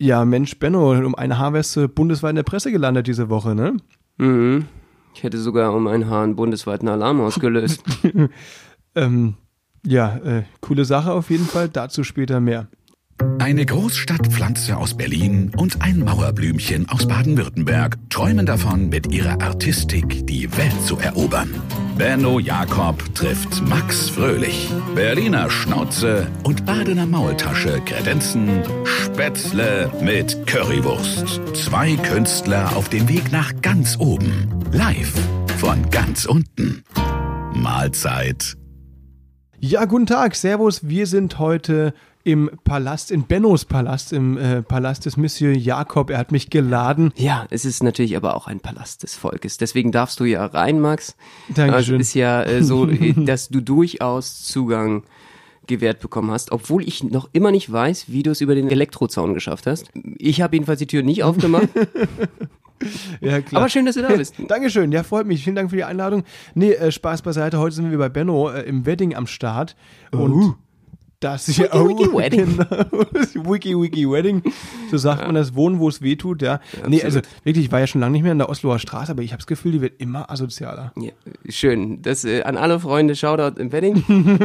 Ja, Mensch, Benno, um ein Haar wärst du bundesweit in der Presse gelandet diese Woche, ne? Mhm. Ich hätte sogar um ein Haar einen bundesweiten Alarm ausgelöst. ähm, ja, äh, coole Sache auf jeden Fall, dazu später mehr. Eine Großstadtpflanze aus Berlin und ein Mauerblümchen aus Baden-Württemberg träumen davon, mit ihrer Artistik die Welt zu erobern. Benno Jakob trifft Max Fröhlich. Berliner Schnauze und Badener Maultasche kredenzen Spätzle mit Currywurst. Zwei Künstler auf dem Weg nach ganz oben. Live von ganz unten. Mahlzeit. Ja, guten Tag, Servus. Wir sind heute im Palast, in Bennos Palast, im äh, Palast des Monsieur Jakob. Er hat mich geladen. Ja, es ist natürlich aber auch ein Palast des Volkes. Deswegen darfst du ja rein, Max. Dankeschön. Also ist ja äh, so, dass du durchaus Zugang gewährt bekommen hast, obwohl ich noch immer nicht weiß, wie du es über den Elektrozaun geschafft hast. Ich habe jedenfalls die Tür nicht aufgemacht. Ja, klar. Aber schön, dass du da bist. Dankeschön, ja, freut mich. Vielen Dank für die Einladung. Nee, äh, Spaß beiseite. Heute sind wir bei Benno äh, im Wedding am Start. Und Uh. Das hier Wiki, wiki, Wedding. Genau. wiki, wiki, Wedding. So sagt man das Wohnen, wo es weh tut, ja. nee, also wirklich, ich war ja schon lange nicht mehr in der Osloer Straße, aber ich habe das Gefühl, die wird immer asozialer. Ja, schön. Das äh, an alle Freunde, Shoutout im Wedding.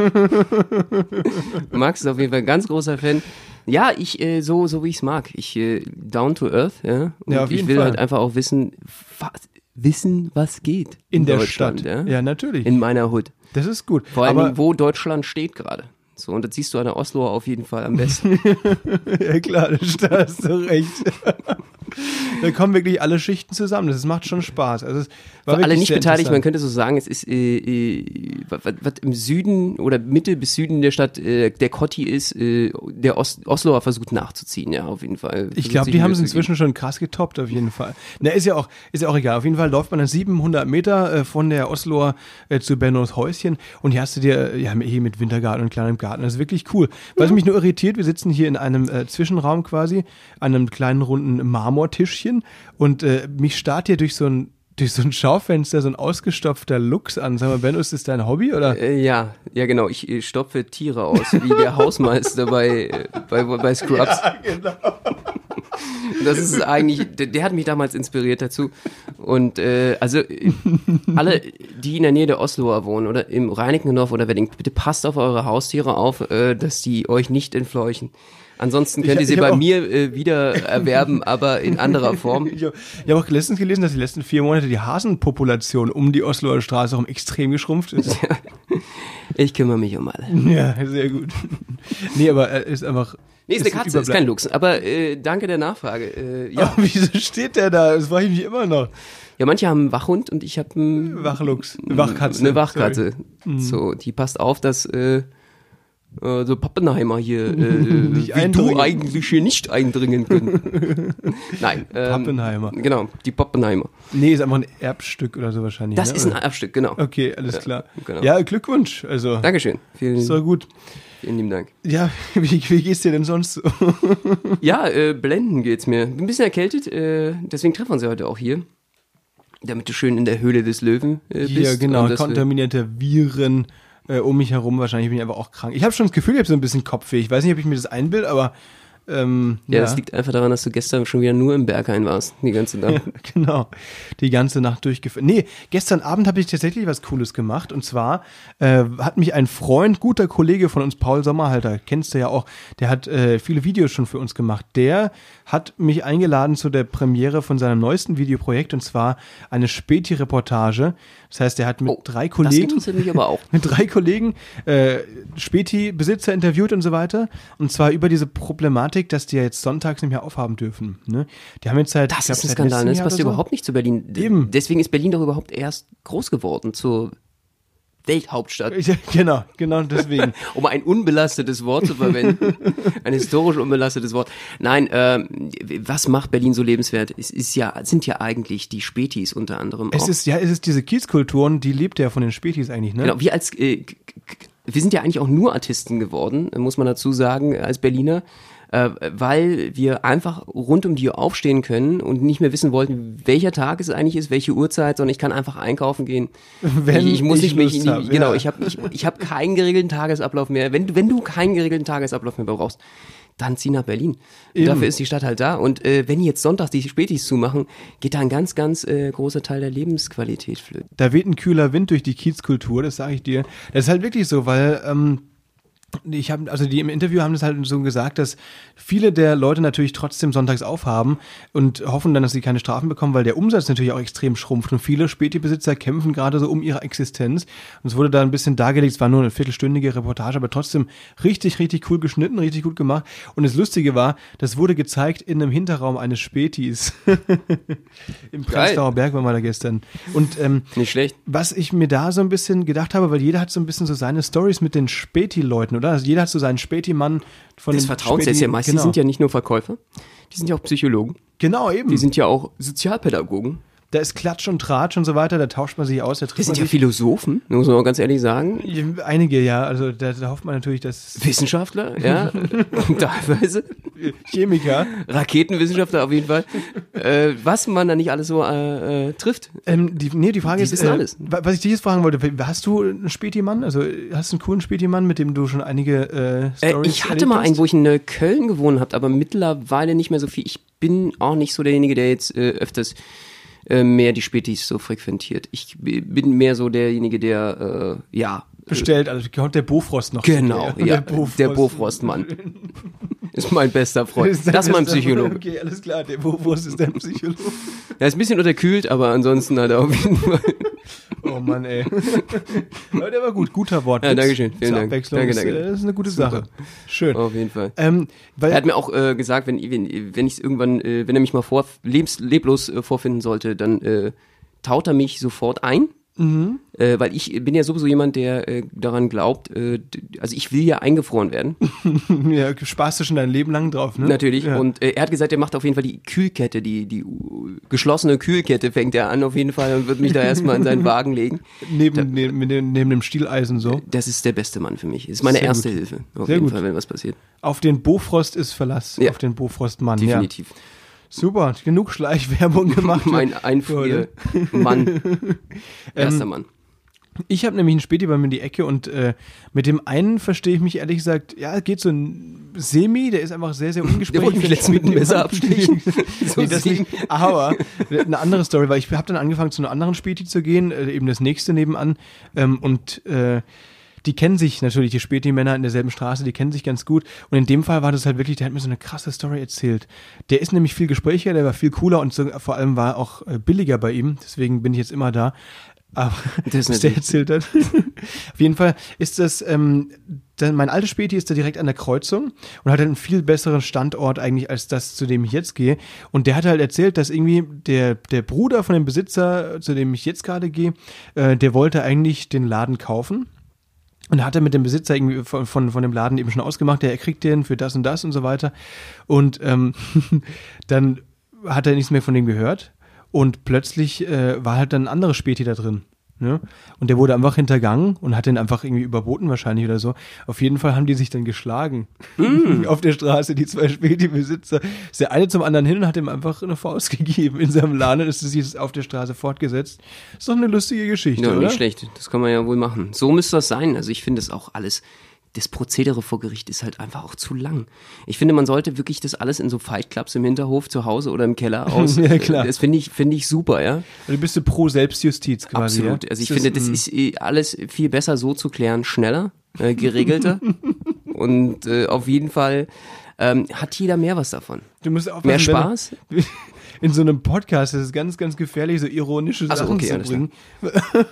Max ist auf jeden Fall ein ganz großer Fan. Ja, ich, äh, so, so wie ich es mag. Ich, äh, down to earth, ja. Und Ja, auf ich jeden will Fall. halt einfach auch wissen, was, wissen, was geht. In der Deutschland, Stadt. Ja? Ja, natürlich. In meiner Hood. das ist gut. Vor Dingen, wo Deutschland steht gerade. So, und das siehst du an der Osloer auf jeden Fall am besten. Ja, klar, da hast du recht. da kommen wirklich alle Schichten zusammen. Das macht schon Spaß. Also, Für alle nicht beteiligt, man könnte so sagen, es ist, äh, äh, was, was im Süden oder Mitte bis Süden der Stadt äh, der Kotti ist, äh, der Os Osloer versucht nachzuziehen, ja, auf jeden Fall. Ich glaube, die haben es inzwischen schon krass getoppt, auf jeden Fall. Na, ist ja auch, ist ja auch egal. Auf jeden Fall läuft man dann 700 Meter äh, von der Osloer äh, zu Bennos Häuschen und hier hast du dir, ja, hier mit Wintergarten und kleinem Garten. Das ist wirklich cool. Was mich nur irritiert, wir sitzen hier in einem äh, Zwischenraum quasi, an einem kleinen runden Marmortischchen und äh, mich starrt hier durch so ein durch so ein Schaufenster so ein ausgestopfter Lux an. Sag mal, Benno, ist das dein Hobby oder? Äh, ja, ja genau. Ich äh, stopfe Tiere aus, wie der Hausmeister bei, äh, bei, bei Scrubs. genau. Das ist eigentlich, der, der hat mich damals inspiriert dazu. Und äh, also alle, die in der Nähe der Osloer wohnen oder im Reinickendorf oder Wedding, bitte passt auf eure Haustiere auf, äh, dass die euch nicht entfleuchen. Ansonsten könnt Ich- ihr sie bei auch- mir äh, wieder erwerben, aber in anderer Form. Ich habe hab auch letztens gelesen, dass die letzten vier Monate die Hasenpopulation um die Osloer Straße herum extrem geschrumpft ist. Ich kümmere mich um alle. Ja, sehr gut. Nee, aber er ist einfach. Nee, ist eine Katze, ist kein Lux. Aber äh, danke der Nachfrage. Äh, ja. Oh, wieso steht der da? Das frage ich mich immer noch. ja, manche haben einen Wachhund und ich habe einen Wachlux. Wachkatze. Eine Wachkatze. Mhm. So, die passt auf, dass äh, äh, so Pappenheimer hier, äh, wie eindringen. du eigentlich hier nicht eindringen können. Nein. Ähm, Pappenheimer. Genau, die Pappenheimer. Nee, ist einfach ein Erbstück oder so wahrscheinlich. Das ne? ist ein Erbstück, genau. Okay, alles klar. genau. Ja, Glückwunsch. Also, Dankeschön. Vielen, ist doch gut. vielen lieben Dank. Ja, wie, wie geht's dir denn sonst so? Ja, äh, blenden geht's mir. Bin ein bisschen erkältet, äh, deswegen treffen wir uns ja heute auch hier. Damit du schön in der Höhle des Löwen äh, bist. Hier, genau, wir- kontaminierte Viren äh, um mich herum. Wahrscheinlich bin ich aber auch krank. Ich habe schon das Gefühl, ich habe so ein bisschen Kopfweh. Ich weiß nicht, ob ich mir das einbilde, aber ähm, Ja, das liegt einfach daran, dass du gestern schon wieder nur im Berghain warst, die ganze Nacht. Genau, die ganze Nacht durchgeführt. Nee, gestern Abend habe ich tatsächlich was Cooles gemacht. Und zwar äh, hat mich ein Freund, guter Kollege von uns, Paul Sommerhalter, kennst du ja auch, der hat äh, viele Videos schon für uns gemacht. Der hat mich eingeladen zu der Premiere von seinem neuesten Videoprojekt und zwar eine Späti-Reportage. Das heißt, er hat mit Oh, drei Kollegen mit drei Kollegen äh, Späti-Besitzer interviewt und so weiter. Und zwar über diese Problematik, dass die ja jetzt sonntags nicht mehr aufhaben dürfen. Ne? Die haben jetzt seit, ich Das glaub, ist ein Skandal, ne? das passt so. überhaupt nicht zu Berlin. Eben. Deswegen ist Berlin doch überhaupt erst groß geworden zur Welthauptstadt. Genau, genau deswegen. Um ein unbelastetes Wort zu verwenden. ein historisch unbelastetes Wort. Nein, ähm, was macht Berlin so lebenswert? Es ist ja, sind ja eigentlich die Spätis unter anderem es auch. ist, ja, es ist diese Kiezkulturen, die lebt ja von den Spätis eigentlich, ne? Genau, wir als äh, wir sind ja eigentlich auch nur Artisten geworden, muss man dazu sagen, als Berliner, äh, weil wir einfach rund um die Uhr aufstehen können und nicht mehr wissen wollten, welcher Tag es eigentlich ist, welche Uhrzeit, sondern ich kann einfach einkaufen gehen. Wenn ich, ich muss ich nicht mich hab, genau, ja. ich habe ich, ich hab keinen geregelten Tagesablauf mehr. Wenn du wenn du keinen geregelten Tagesablauf mehr brauchst, dann zieh nach Berlin. Dafür ist die Stadt halt da. Und äh, wenn die jetzt sonntags die Spätis zumachen, geht da ein ganz, ganz äh, großer Teil der Lebensqualität flöten. Da weht ein kühler Wind durch die Kiezkultur, das sage ich dir. Das ist halt wirklich so, weil ähm, ich habe, also die im Interview haben das halt so gesagt, dass viele der Leute natürlich trotzdem sonntags aufhaben und hoffen dann, dass sie keine Strafen bekommen, weil der Umsatz natürlich auch extrem schrumpft und viele Späti-Besitzer kämpfen gerade so um ihre Existenz. Und es wurde da ein bisschen dargelegt, es war nur eine viertelstündige Reportage, aber trotzdem richtig, richtig cool geschnitten, richtig gut gemacht. Und das Lustige war, das wurde gezeigt in einem Hinterraum eines Spätis. Im Prenzlauer Berg waren wir da gestern. Und ähm, Nicht schlecht. was ich mir da so ein bisschen gedacht habe, weil jeder hat so ein bisschen so seine Stories mit den Späti-Leuten, oder? Also jeder hat so seinen Späti-Mann von Das den Vertrauens ist ja meist, genau. die sind ja nicht nur Verkäufer, die sind ja auch Psychologen, Genau, eben. die sind ja auch Sozialpädagogen. Da ist Klatsch und Tratsch und so weiter, da tauscht man sich aus, da trifft sind ja. Philosophen, muss man mal ganz ehrlich sagen. Einige, ja, also da, da hofft man natürlich, dass Wissenschaftler, ja, teilweise. Chemiker. Raketenwissenschaftler auf jeden Fall. Äh, was man da nicht alles so äh, äh, trifft. Ähm, die, nee, die Frage Die ist, wissen äh, alles. wa- was ich dich jetzt fragen wollte, hast du einen Späti-Mann? Also hast du einen coolen Späti-Mann, mit dem du schon einige äh, Äh, Stories ich hatte mal hast? einen, wo ich in Köln gewohnt habe, aber mittlerweile nicht mehr so viel. Ich bin auch nicht so derjenige, der jetzt äh, öfters äh, mehr die Spätis so frequentiert. Ich bin mehr so derjenige, der, äh, ja. Bestellt, also kommt der Bofrost noch. Genau, zu dir. ja, Bofrost. der Bofrostmann. Ist mein bester Freund. Das ist mein Psychologe. Okay, alles klar, der Bofrost ist dein Psychologe. Er ist ein bisschen unterkühlt, aber ansonsten hat er auf jeden Fall. Oh Mann, ey. Aber der war gut, guter Wort. Ja, danke schön, vielen Dank. Abwechslung Danke, ist, danke. äh, Das ist eine gute Super. Sache. Schön. Auf jeden Fall. Ähm, Er hat mir auch äh, gesagt, wenn, wenn, wenn ich irgendwann, äh, wenn er mich mal vor, lebens, leblos äh, vorfinden sollte, dann äh, taut er mich sofort ein. Mhm. Äh, weil ich bin ja sowieso jemand, der äh, daran glaubt, äh, also ich will ja eingefroren werden, ja, sparst du schon dein Leben lang drauf, ne? natürlich. Ja. Und äh, er hat gesagt, er macht auf jeden Fall die Kühlkette, die, die geschlossene Kühlkette fängt er an auf jeden Fall und wird mich da erstmal in seinen Wagen legen. neben, neben, neben, neben dem Stieleisen so. Das ist der beste Mann für mich. Ist meine Sehr erste gut. Hilfe, auf Sehr jeden gut. Fall, wenn was passiert. Auf den Bofrost ist Verlass. Ja. Auf den Bofrostmann. Definitiv. Ja. Super, genug Schleichwerbung gemacht. Mein. Einfrier-Mann. Erster Ähm, Mann. Ich habe nämlich einen Späti bei mir in die Ecke und äh, mit dem einen verstehe ich mich ehrlich gesagt, ja, geht so ein Semi, der ist einfach sehr, sehr ungesprächig. Der wollte mich letztens mit Späti- Messer abstechen. So nee, das nicht. Aber eine andere Story, weil ich habe dann angefangen zu einer anderen Späti zu gehen, äh, eben das nächste nebenan ähm, und äh, die kennen sich natürlich, die Späti-Männer in derselben Straße, die kennen sich ganz gut. Und in dem Fall war das halt wirklich, der hat mir so eine krasse Story erzählt. Der ist nämlich viel gesprächiger, der war viel cooler und so, vor allem war auch äh, billiger bei ihm. Deswegen bin ich jetzt immer da. Aber Das ist was der erzählt hat. Auf jeden Fall ist das, ähm, dann, mein altes Späti ist da direkt an der Kreuzung und hat einen viel besseren Standort eigentlich als das, zu dem ich jetzt gehe. Und der hat halt erzählt, dass irgendwie der, der Bruder von dem Besitzer, zu dem ich jetzt gerade gehe, äh, der wollte eigentlich den Laden kaufen. Und hat er mit dem Besitzer irgendwie von, von, von dem Laden eben schon ausgemacht, ja, er kriegt den für das und das und so weiter. Und ähm, dann hat er nichts mehr von dem gehört. Und plötzlich äh, war halt dann ein anderes Späti da drin. Ne? Und der wurde einfach hintergangen und hat den einfach irgendwie überboten wahrscheinlich oder so. Auf jeden Fall haben die sich dann geschlagen. Auf der Straße, die zwei Späti-Besitzer. Ist der eine zum anderen hin und hat ihm einfach eine Faust gegeben in seinem Laden und ist sich auf der Straße fortgesetzt. Ist doch eine lustige Geschichte, Ja, oder? nicht schlecht. Das kann man ja wohl machen. So müsste das sein. Also ich finde es auch alles. Das Prozedere vor Gericht ist halt einfach auch zu lang. Ich finde, man sollte wirklich das alles in so Fight Clubs im Hinterhof, zu Hause oder im Keller aus. Ja, klar. Das finde ich, finde ich super, ja. Du bist du pro Selbstjustiz quasi. Absolut. Ja? Also ich Ist finde, das ist eh alles viel besser so zu klären, schneller, äh, geregelter. Und äh, auf jeden Fall ähm, hat jeder mehr was davon. Du musst aufpassen, Mehr wenn du- Spaß? In so einem Podcast ist es ganz, ganz gefährlich, so ironische Ach so, Sachen okay, zu bringen.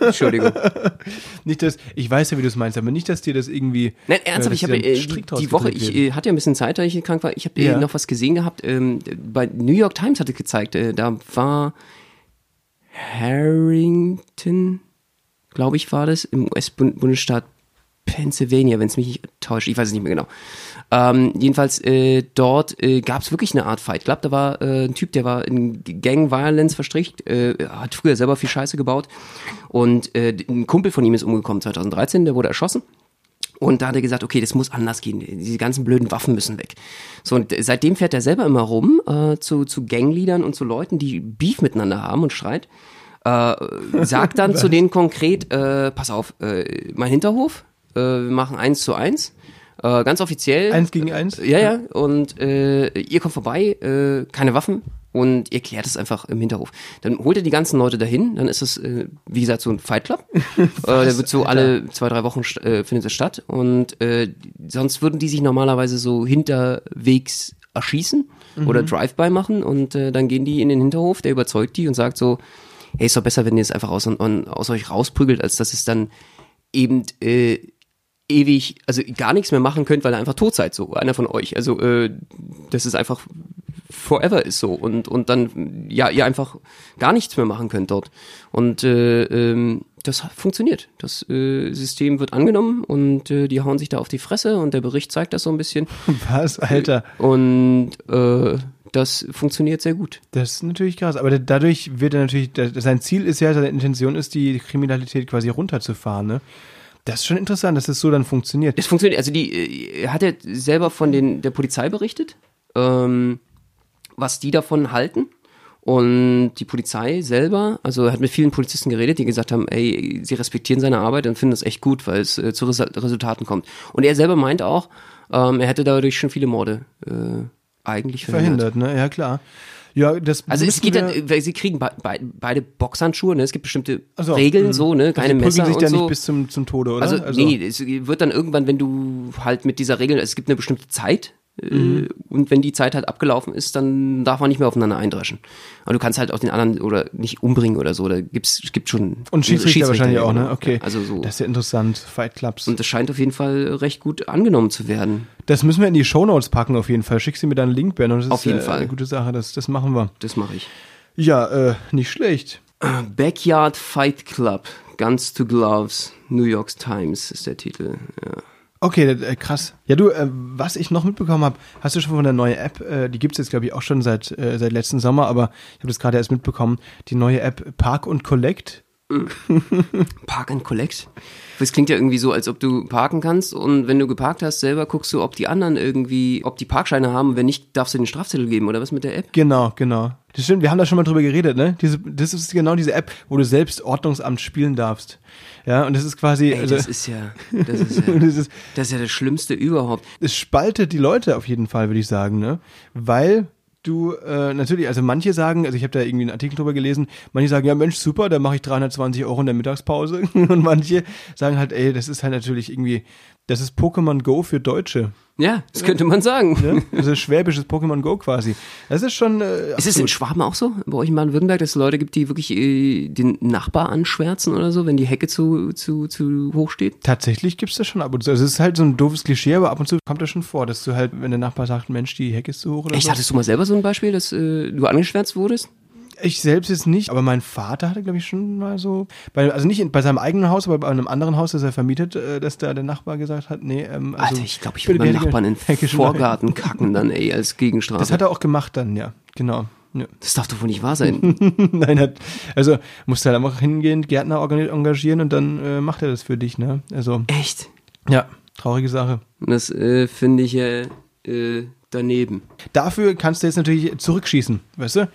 Entschuldigung. Nicht, dass, ich weiß ja, wie du es meinst, aber nicht, dass dir das irgendwie. Nein, ernsthaft, äh, ich dass habe äh, die, die Woche, ich äh, hatte ja ein bisschen Zeit, da ich krank war. Ich habe äh, Ja. noch was gesehen gehabt. Ähm, bei New York Times hatte gezeigt, äh, da war Harrington, glaube ich, war das, im US-Bundesstaat Pennsylvania, wenn es mich nicht täuscht. Ich weiß es nicht mehr genau. Ähm, jedenfalls äh, dort äh, gab es wirklich eine Art Fight Club. Da war äh, ein Typ, der war in Gang Violence verstrickt, äh, hat früher selber viel Scheiße gebaut und äh, ein Kumpel von ihm ist umgekommen 2013, der wurde erschossen. Und da hat er gesagt, okay, das muss anders gehen. Diese ganzen blöden Waffen müssen weg. So, und seitdem fährt er selber immer rum äh, zu, zu Gangleadern und zu Leuten, die Beef miteinander haben und Streit. Äh, sagt dann zu denen konkret, äh, pass auf, äh, mein Hinterhof, äh, wir machen eins zu eins. Äh, ganz offiziell. Eins gegen eins? Ja, ja. Und äh, ihr kommt vorbei, äh, keine Waffen und ihr klärt es einfach im Hinterhof. Dann holt ihr die ganzen Leute dahin, dann ist es, äh, wie gesagt, so ein Fight Club. äh, der wird so alle zwei, drei Wochen äh, findet es statt. Und äh, sonst würden die sich normalerweise so hinterwegs erschießen oder Drive-by machen und äh, dann gehen die in den Hinterhof, der überzeugt die und sagt so, hey, ist doch besser, wenn ihr es einfach aus, aus, aus euch rausprügelt, als dass es dann eben äh, ewig, also gar nichts mehr machen könnt, weil ihr einfach tot seid, so einer von euch. Also äh, das ist einfach forever ist so und und dann ja ihr einfach gar nichts mehr machen könnt dort und äh, ähm, das funktioniert. Das äh, System wird angenommen und äh, die hauen sich da auf die Fresse und der Bericht zeigt das so ein bisschen Was, Alter? und äh, das funktioniert sehr gut. Das ist natürlich krass. Aber dadurch wird er natürlich, sein Ziel ist ja, seine Intention ist, die Kriminalität quasi runterzufahren, ne? Das ist schon interessant, dass das so dann funktioniert. Es funktioniert, also die äh, er hat ja selber von den der Polizei berichtet, ähm, was die davon halten. Und die Polizei selber, also er hat mit vielen Polizisten geredet, die gesagt haben, ey, sie respektieren seine Arbeit und finden das echt gut, weil es äh, zu Resu- Resultaten kommt. Und er selber meint auch, ähm, er hätte dadurch schon viele Morde äh, eigentlich verhindert. Verhindert, ne? Ja, klar. Ja, das Also es geht dann, sie kriegen be be beide Boxhandschuhe, ne? Es gibt bestimmte Ach so, Regeln mhm. so, ne? Keine also Messer sich und dann so. nicht bis zum, zum Tode, oder? Also, nee, es wird dann irgendwann, wenn du halt mit dieser Regel, es gibt eine bestimmte Zeit, Mhm. äh, und wenn die Zeit halt abgelaufen ist, dann darf man nicht mehr aufeinander eindreschen. Aber du kannst halt auch den anderen oder nicht umbringen oder so, da gibt's, es gibt schon. Und Schiedsrichter, wahrscheinlich auch, ne? Okay. Also so. Das ist ja interessant. Fight Clubs. und das scheint auf jeden Fall recht gut angenommen zu werden. das müssen wir in die Shownotes packen, auf jeden Fall. Schickst du mir dann einen Link, Ben. Und das Auf ist jeden äh, Fall. eine gute Sache. Das, das machen wir. Das mache ich. Ja, äh, nicht schlecht. Backyard Fight Club, Guns to Gloves, New York Times ist der Titel. Ja. Okay, äh, krass. Ja, du, äh, was ich noch mitbekommen habe, hast du schon von der neuen App, äh, die gibt's jetzt, glaube ich, auch schon seit, äh, seit letzten Sommer, aber ich habe das gerade erst mitbekommen, die neue App Park und Collect. Park and Collect. Das klingt ja irgendwie so, als ob du parken kannst und wenn du geparkt hast, selber guckst du, ob die anderen irgendwie, ob die Parkscheine haben. Wenn nicht, darfst du den Strafzettel geben oder was mit der App? Genau, genau. Das stimmt, wir haben da schon mal drüber geredet, ne? Diese, das ist genau diese App, wo du selbst Ordnungsamt spielen darfst. Ja, und das ist quasi, Ey, also, das ist ja, das ist ja, das ist, das ist ja das Schlimmste überhaupt. es spaltet die Leute auf jeden Fall, würde ich sagen, ne? Weil du äh, natürlich, also manche sagen, also ich habe da irgendwie einen Artikel drüber gelesen, manche sagen, ja Mensch, super, da mache ich 320 Euro in der Mittagspause. Und manche sagen halt, ey, das ist halt natürlich irgendwie, das ist Pokémon Go für Deutsche. Ja, das könnte man sagen. Ne? Das ist schwäbisches Pokémon Go quasi. Das ist schon. Äh, Ist es in. Schwaben auch so? Bei euch in Baden-Württemberg, dass es Leute gibt, die wirklich äh, den Nachbar anschwärzen oder so, wenn die Hecke zu, zu, zu hoch steht? Tatsächlich gibt's das schon ab und zu. Also es ist halt so ein doofes Klischee, aber ab und zu kommt das schon vor, dass du halt, wenn der Nachbar sagt, Mensch, die Hecke ist zu hoch oder Echt, so. hattest du mal selber so ein Beispiel, dass äh, du angeschwärzt wurdest? Ich selbst jetzt nicht, aber mein Vater hatte, glaube ich, schon mal so, bei, also nicht in, bei seinem eigenen Haus, aber bei einem anderen Haus, das er vermietet, äh, dass da der Nachbar gesagt hat, nee, ähm, also, Alter, ich glaube, ich würde meinem die Nachbarn in den. Vorgarten kacken dann, ey, als Gegenstrafe. Das hat er auch gemacht dann, ja, genau. Ja. Das darf doch wohl nicht wahr sein. Nein, hat, also musst halt einfach hingehen, Gärtner engagieren und dann äh, macht er das für dich, ne? Also, Echt? ja, traurige Sache. Das äh, finde ich ja äh, daneben. Dafür kannst du jetzt natürlich zurückschießen, weißt du?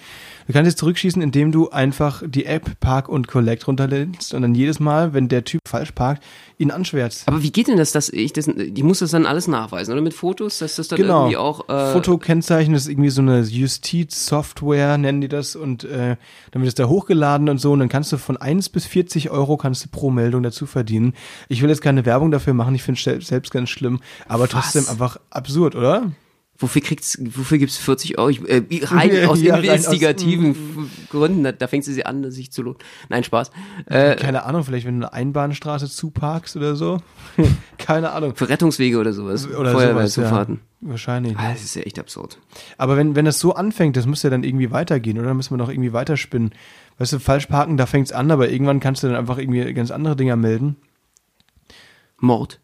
Du kannst jetzt zurückschießen, indem du einfach die App Park und Collect runterlädst und dann jedes Mal, wenn der Typ falsch parkt, ihn anschwärzt. Aber wie geht denn das, dass ich das, ich muss das dann alles nachweisen, oder mit Fotos, dass das dann Genau. irgendwie auch, äh, Fotokennzeichen das ist irgendwie so eine Justizsoftware, nennen die das, und äh, dann wird es da hochgeladen und so, und dann kannst du von 1 bis 40 Euro kannst du pro Meldung dazu verdienen. Ich will jetzt keine Werbung dafür machen, ich finde es selbst ganz schlimm, aber trotzdem einfach absurd, oder? Wofür kriegt's, wofür gibt's 40 Euro? Ich, äh, rein aus Ja, rein aus- investigativen F- Gründen, da, da fängt sie an, sich zu lohnen. Nein, Spaß. Äh, Keine Ahnung, vielleicht wenn du eine Einbahnstraße zuparkst oder so. keine Ahnung. für Rettungswege oder sowas. Oder Feuerwehrzufahrten. ja. Wahrscheinlich. Ah, das ist ja echt absurd. Aber wenn, wenn das so anfängt, das muss ja dann irgendwie weitergehen, oder? Dann müssen wir doch irgendwie weiterspinnen. Weißt du, falsch parken, da fängt's an, aber irgendwann kannst du dann einfach irgendwie ganz andere Dinger melden. Mord.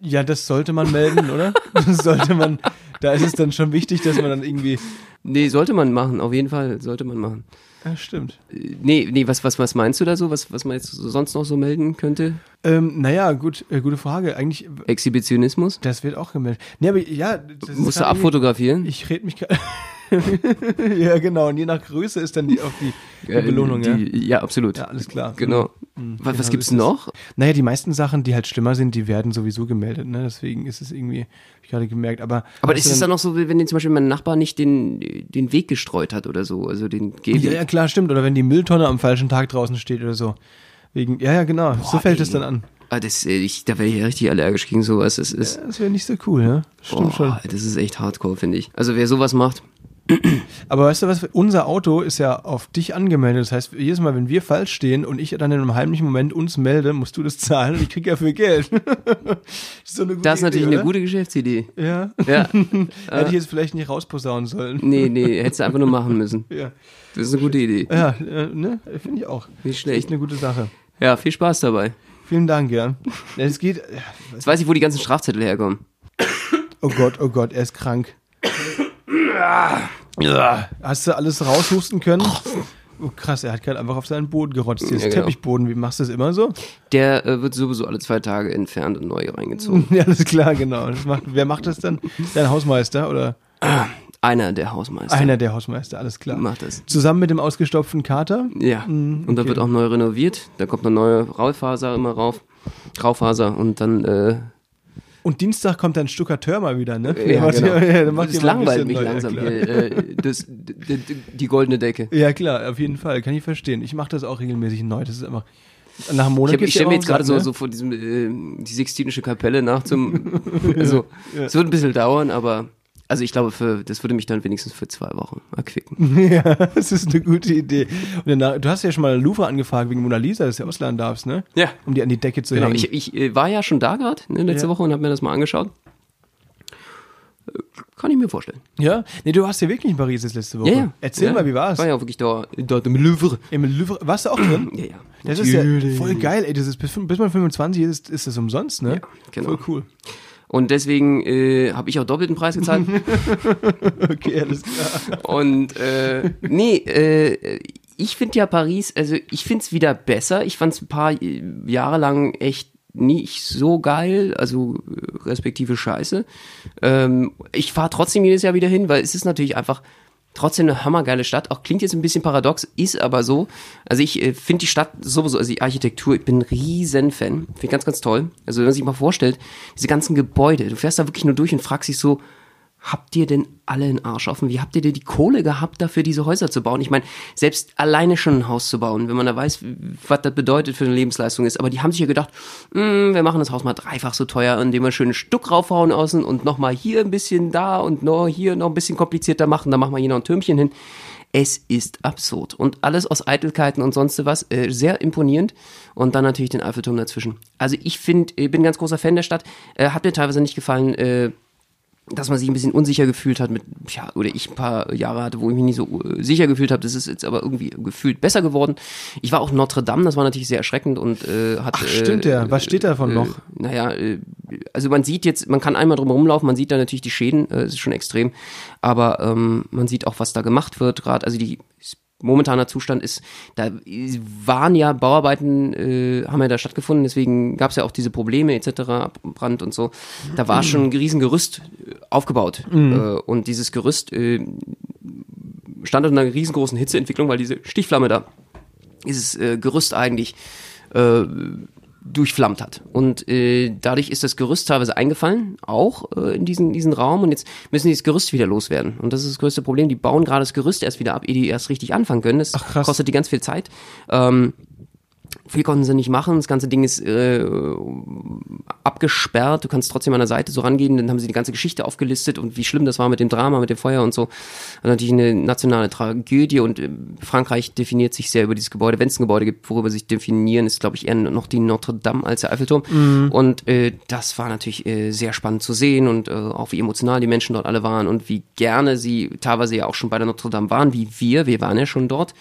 Ja, das sollte man melden, oder? Das sollte man, da ist es dann schon wichtig, dass man dann irgendwie, Nee, sollte man machen, auf jeden Fall, sollte man machen. Ja, stimmt. Äh, Nee, nee, was, was, was meinst du da so? Was, was man jetzt so- sonst noch so melden könnte? Ähm, naja, gut, äh, gute Frage. Eigentlich, Exhibitionismus? das wird auch gemeldet. Nee, aber ja, Musst du irgendwie- abfotografieren? Ich red mich gerade. ja, genau. Und je nach Größe ist dann die, auch die, Äh, Belohnung, ja. die, ja. absolut. Ja, alles klar. Genau. Mhm, was was genau gibt's ist es. noch? Naja, die meisten Sachen, die halt schlimmer sind, die werden sowieso gemeldet. Ne? Deswegen ist es irgendwie, hab ich gerade gemerkt. Aber, Aber ist es dann noch so, wenn den zum Beispiel mein Nachbar nicht den, den Weg gestreut hat oder so? Also den Gehweg? Ja, ja, klar, stimmt. Oder wenn die Mülltonne am falschen Tag draußen steht oder so. Wegen, ja, ja, genau. so fällt es dann an. Ah, das, äh, ich, da wäre ich ja richtig allergisch gegen sowas. Das ist, Das wäre nicht so cool, ne? Stimmt schon. boah, das ist echt hardcore, finde ich. Also wer sowas macht, Aber weißt du was? Unser Auto ist ja auf dich angemeldet. Das heißt, jedes Mal, wenn wir falsch stehen und ich dann in einem heimlichen Moment uns melde, musst du das zahlen und ich krieg ja viel Geld. das ist, so eine gute das ist natürlich Idee, eine gute Geschäftsidee. Ja. Ja. Hätte ich jetzt vielleicht nicht rausposaunen sollen. nee, nee, hättest du einfach nur machen müssen. Ja, Das ist eine gute Idee. ja äh, ne? Finde ich auch. Nicht Echt schlecht. eine gute Sache. Ja, viel Spaß dabei. Vielen Dank, ja. Es geht. Jetzt weiß ich, wo die ganzen Strafzettel herkommen. Oh Gott, oh Gott, er ist krank. Hast du alles raushusten können? Oh, krass, er hat gerade einfach auf seinen Boden gerotzt. Jetzt Ja, genau. Teppichboden, wie machst du das immer so? Der äh, wird sowieso alle zwei Tage entfernt und neu reingezogen. Ja, alles klar, genau. Macht, wer macht das dann? Dein Hausmeister oder Einer der Hausmeister einer der Hausmeister, alles klar. macht das. Zusammen mit dem ausgestopften Kater? Ja, Mm, und da okay. wird auch neu renoviert. Da kommt eine neue Raufaser immer rauf. Raufaser und dann, äh, Und Dienstag kommt dann Stuckateur mal wieder, ne? ja, macht genau. ja- ja, der macht das ja langweilt mich ja, langsam hier. Äh, das, die goldene Decke. Ja, klar, auf jeden Fall. Kann ich verstehen. Ich mache das auch regelmäßig neu. Das ist einfach. Nach einem Monat Ich, hab- ich stelle ja mir jetzt gerade so, Sack, so vor diesem, äh, die Sixtinische Kapelle nach zum, also, Ja. es wird ein bisschen dauern, aber, also ich glaube, für, das würde mich dann wenigstens für zwei Wochen erquicken. Ja, das ist eine gute Idee. Und danach, du hast ja schon mal Louvre angefragt wegen Mona Lisa, dass du ausleihen darfst, ne? Ja. Um die an die Decke zu Genau, hängen. ich, ich äh, war ja schon da gerade, ne, letzte Ja. Woche und habe mir das mal angeschaut. Äh, Kann ich mir vorstellen. ja? Nee, du warst ja wirklich in Paris jetzt letzte Woche. Ja, ja. Erzähl ja. mal, wie war's? War ja auch wirklich da, dort im Louvre. Im Louvre, warst du auch drin? Ja, ja. Das ist ja Natürlich. voll geil, ey. Das ist bis, bis man 25 ist, ist das umsonst, ne? Ja, genau. Voll cool. Und deswegen äh, habe ich auch doppelten Preis gezahlt. Okay, alles klar. Und äh, nee, äh, ich finde ja Paris, also ich finde es wieder besser. Ich fand es ein paar äh, Jahre lang echt nicht so geil, also äh, respektive scheiße. Ähm, ich fahre trotzdem jedes Jahr wieder hin, weil es ist natürlich einfach trotzdem eine hammergeile Stadt. Auch klingt jetzt ein bisschen paradox, ist aber so. Also ich äh, finde die Stadt sowieso, also die Architektur, ich bin ein riesen Fan. Finde ganz, ganz toll. Also wenn man sich mal vorstellt, diese ganzen Gebäude, du fährst da wirklich nur durch und fragst dich so, habt ihr denn alle einen Arsch offen? Wie habt ihr denn die Kohle gehabt, dafür diese Häuser zu bauen? Ich meine, selbst alleine schon ein Haus zu bauen, wenn man da weiß, was das bedeutet für eine Lebensleistung ist. Aber die haben sich ja gedacht, "Mm, wir machen das Haus mal dreifach so teuer, indem wir schön ein Stück raufhauen außen und nochmal hier ein bisschen da und noch hier noch ein bisschen komplizierter machen. Dann machen wir hier noch ein Türmchen hin. Es ist absurd. Und alles aus Eitelkeiten und sonst was. Äh, sehr imponierend. Und dann natürlich den Eiffelturm dazwischen. Also ich finde, ich bin ein ganz großer Fan der Stadt. Äh, hat mir teilweise nicht gefallen, äh, dass man sich ein bisschen unsicher gefühlt hat mit, ja, oder ich ein paar Jahre hatte, wo ich mich nicht so äh, sicher gefühlt habe. Das ist jetzt aber irgendwie gefühlt besser geworden. Ich war auch in Notre Dame, das war natürlich sehr erschreckend und äh, hat. Ach, stimmt äh, ja. Was steht davon äh, noch? Naja, äh, also man sieht jetzt, man kann einmal drum rumlaufen, man sieht da natürlich die Schäden, äh, es ist schon extrem, aber ähm, man sieht auch, was da gemacht wird, gerade, also die momentaner Zustand ist, da waren ja Bauarbeiten, äh, haben ja da stattgefunden, deswegen gab es ja auch diese Probleme etc., Brand und so. Da war schon ein riesen Gerüst äh, aufgebaut äh, und dieses Gerüst äh, stand unter einer riesengroßen Hitzeentwicklung, weil diese Stichflamme da dieses äh, Gerüst eigentlich äh, durchflammt hat. Und äh, dadurch ist das Gerüst teilweise eingefallen, auch äh, in diesen, diesen Raum. Und jetzt müssen die das Gerüst wieder loswerden. Und das ist das größte Problem. Die bauen gerade das Gerüst erst wieder ab, ehe die erst richtig anfangen können. Das Ach, kostet die ganz viel Zeit. Ähm, viel konnten sie nicht machen. Das ganze Ding ist äh, abgesperrt. Du kannst trotzdem an der Seite so rangehen. Dann haben sie die ganze Geschichte aufgelistet und wie schlimm das war mit dem Drama, mit dem Feuer und so. Also natürlich eine nationale Tragödie und äh, Frankreich definiert sich sehr über dieses Gebäude. Wenn es ein Gebäude gibt, worüber sie sich definieren, ist glaube ich eher noch die Notre Dame als der Eiffelturm. Und äh, das war natürlich äh, sehr spannend zu sehen und äh, auch wie emotional die Menschen dort alle waren und wie gerne sie teilweise ja auch schon bei der Notre Dame waren, wie wir. Wir waren ja schon dort.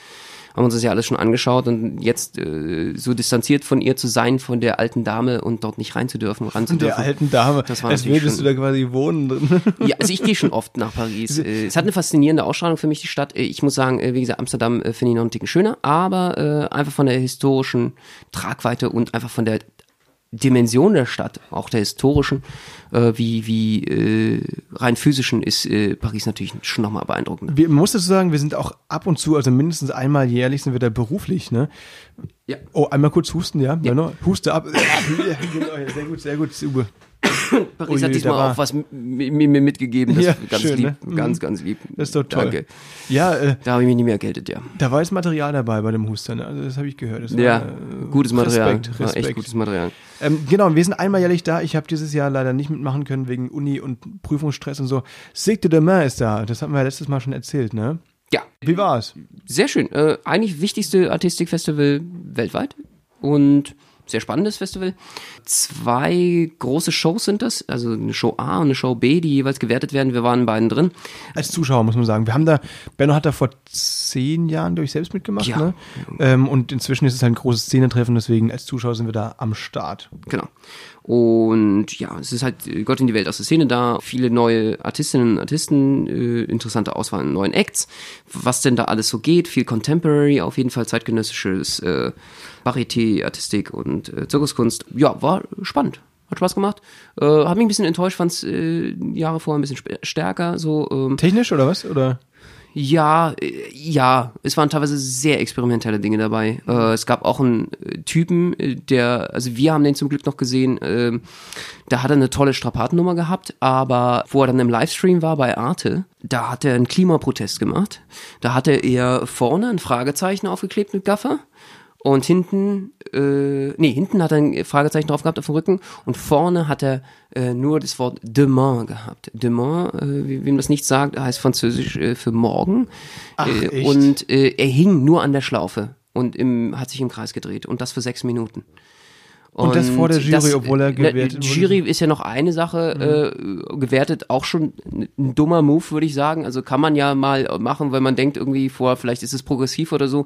Haben uns das ja alles schon angeschaut und jetzt äh, so distanziert von ihr zu sein, von der alten Dame und dort nicht rein zu dürfen, ran zu Der dürfen. alten Dame. Das war Als würdest du schon- da quasi wohnen. Ja, also ich gehe schon oft nach Paris. Äh, Es hat eine faszinierende Ausstrahlung für mich, die Stadt. Äh, Ich muss sagen, äh, wie gesagt, Amsterdam äh, finde ich noch einen Ticken schöner, aber äh, einfach von der historischen Tragweite und einfach von der Dimension der Stadt, auch der historischen, äh, wie, wie äh, rein physischen, ist äh, Paris natürlich schon nochmal beeindruckender. Wir, man muss dazu sagen, wir sind auch ab und zu, also mindestens einmal jährlich sind wir da beruflich, ne? Ja. Oh, einmal kurz husten, ja? ja. Benno, Huste ab. genau, sehr gut, sehr gut, Uwe. Paris je, hat diesmal auch was mir mitgegeben. Das Ja, ist ganz schön, lieb, ne? Mhm. ganz, ganz lieb. Das ist doch toll. Danke. Ja, äh, Da habe ich mich nicht mehr erkältet, ja. da war jetzt Material dabei bei dem Huster, ne? Also das habe ich gehört. Das Ja, war, äh, gutes Material. Respekt, War echt Respekt. gutes Material. Ähm, genau, wir sind einmal jährlich da. Ich habe dieses Jahr leider nicht mitmachen können wegen Uni und Prüfungsstress und so. Sig de Demain ist da. Das hatten wir ja letztes Mal schon erzählt, ne? Ja, Wie war's? sehr schön. Äh, eigentlich wichtigste Artistikfestival weltweit und sehr spannendes Festival. Zwei große Shows sind das, also eine Show A und eine Show B, die jeweils gewertet werden. Wir waren beiden drin. Als Zuschauer muss man sagen. Wir haben da, Benno hat da vor zehn Jahren durch selbst mitgemacht, Ja. ne? Ähm, und inzwischen ist es halt ein großes Szenetreffen, deswegen als Zuschauer sind wir da am Start. Genau. Und ja, es ist halt äh, Gott in die Welt aus der Szene da, viele neue Artistinnen und Artisten, äh, interessante Auswahl an neuen Acts, was denn da alles so geht, viel Contemporary, auf jeden Fall zeitgenössisches äh, Varieté, Artistik und äh, Zirkuskunst. Ja, war spannend. Hat Spaß gemacht. Äh, hat mich ein bisschen enttäuscht, fand es äh, Jahre vorher ein bisschen stärker. So, ähm, Technisch oder was? Oder? Ja, äh, ja, es waren teilweise sehr experimentelle Dinge dabei. Äh, es gab auch einen äh, Typen, äh, der, also wir haben den zum Glück noch gesehen, ähm, da hat er eine tolle Strapatennummer gehabt, aber wo er dann im Livestream war bei Arte, da hat er einen Klimaprotest gemacht. Da hatte er vorne ein Fragezeichen aufgeklebt mit Gaffer. Und hinten, äh, nee, hinten hat er ein Fragezeichen drauf gehabt auf dem Rücken und vorne hat er äh, nur das Wort demain gehabt. Demain, äh, wie- wem das nicht sagt, heißt französisch äh, für morgen. Ach, äh, echt? und äh, er hing nur an der Schlaufe und im, hat sich im Kreis gedreht und das für sechs Minuten. Und das vor der Jury, obwohl er äh, gewertet Die wurde? Jury ist ja noch eine Sache, äh, gewertet auch schon ein dummer Move, würde ich sagen. Also kann man ja mal machen, weil man denkt irgendwie vor, vielleicht ist es progressiv oder so.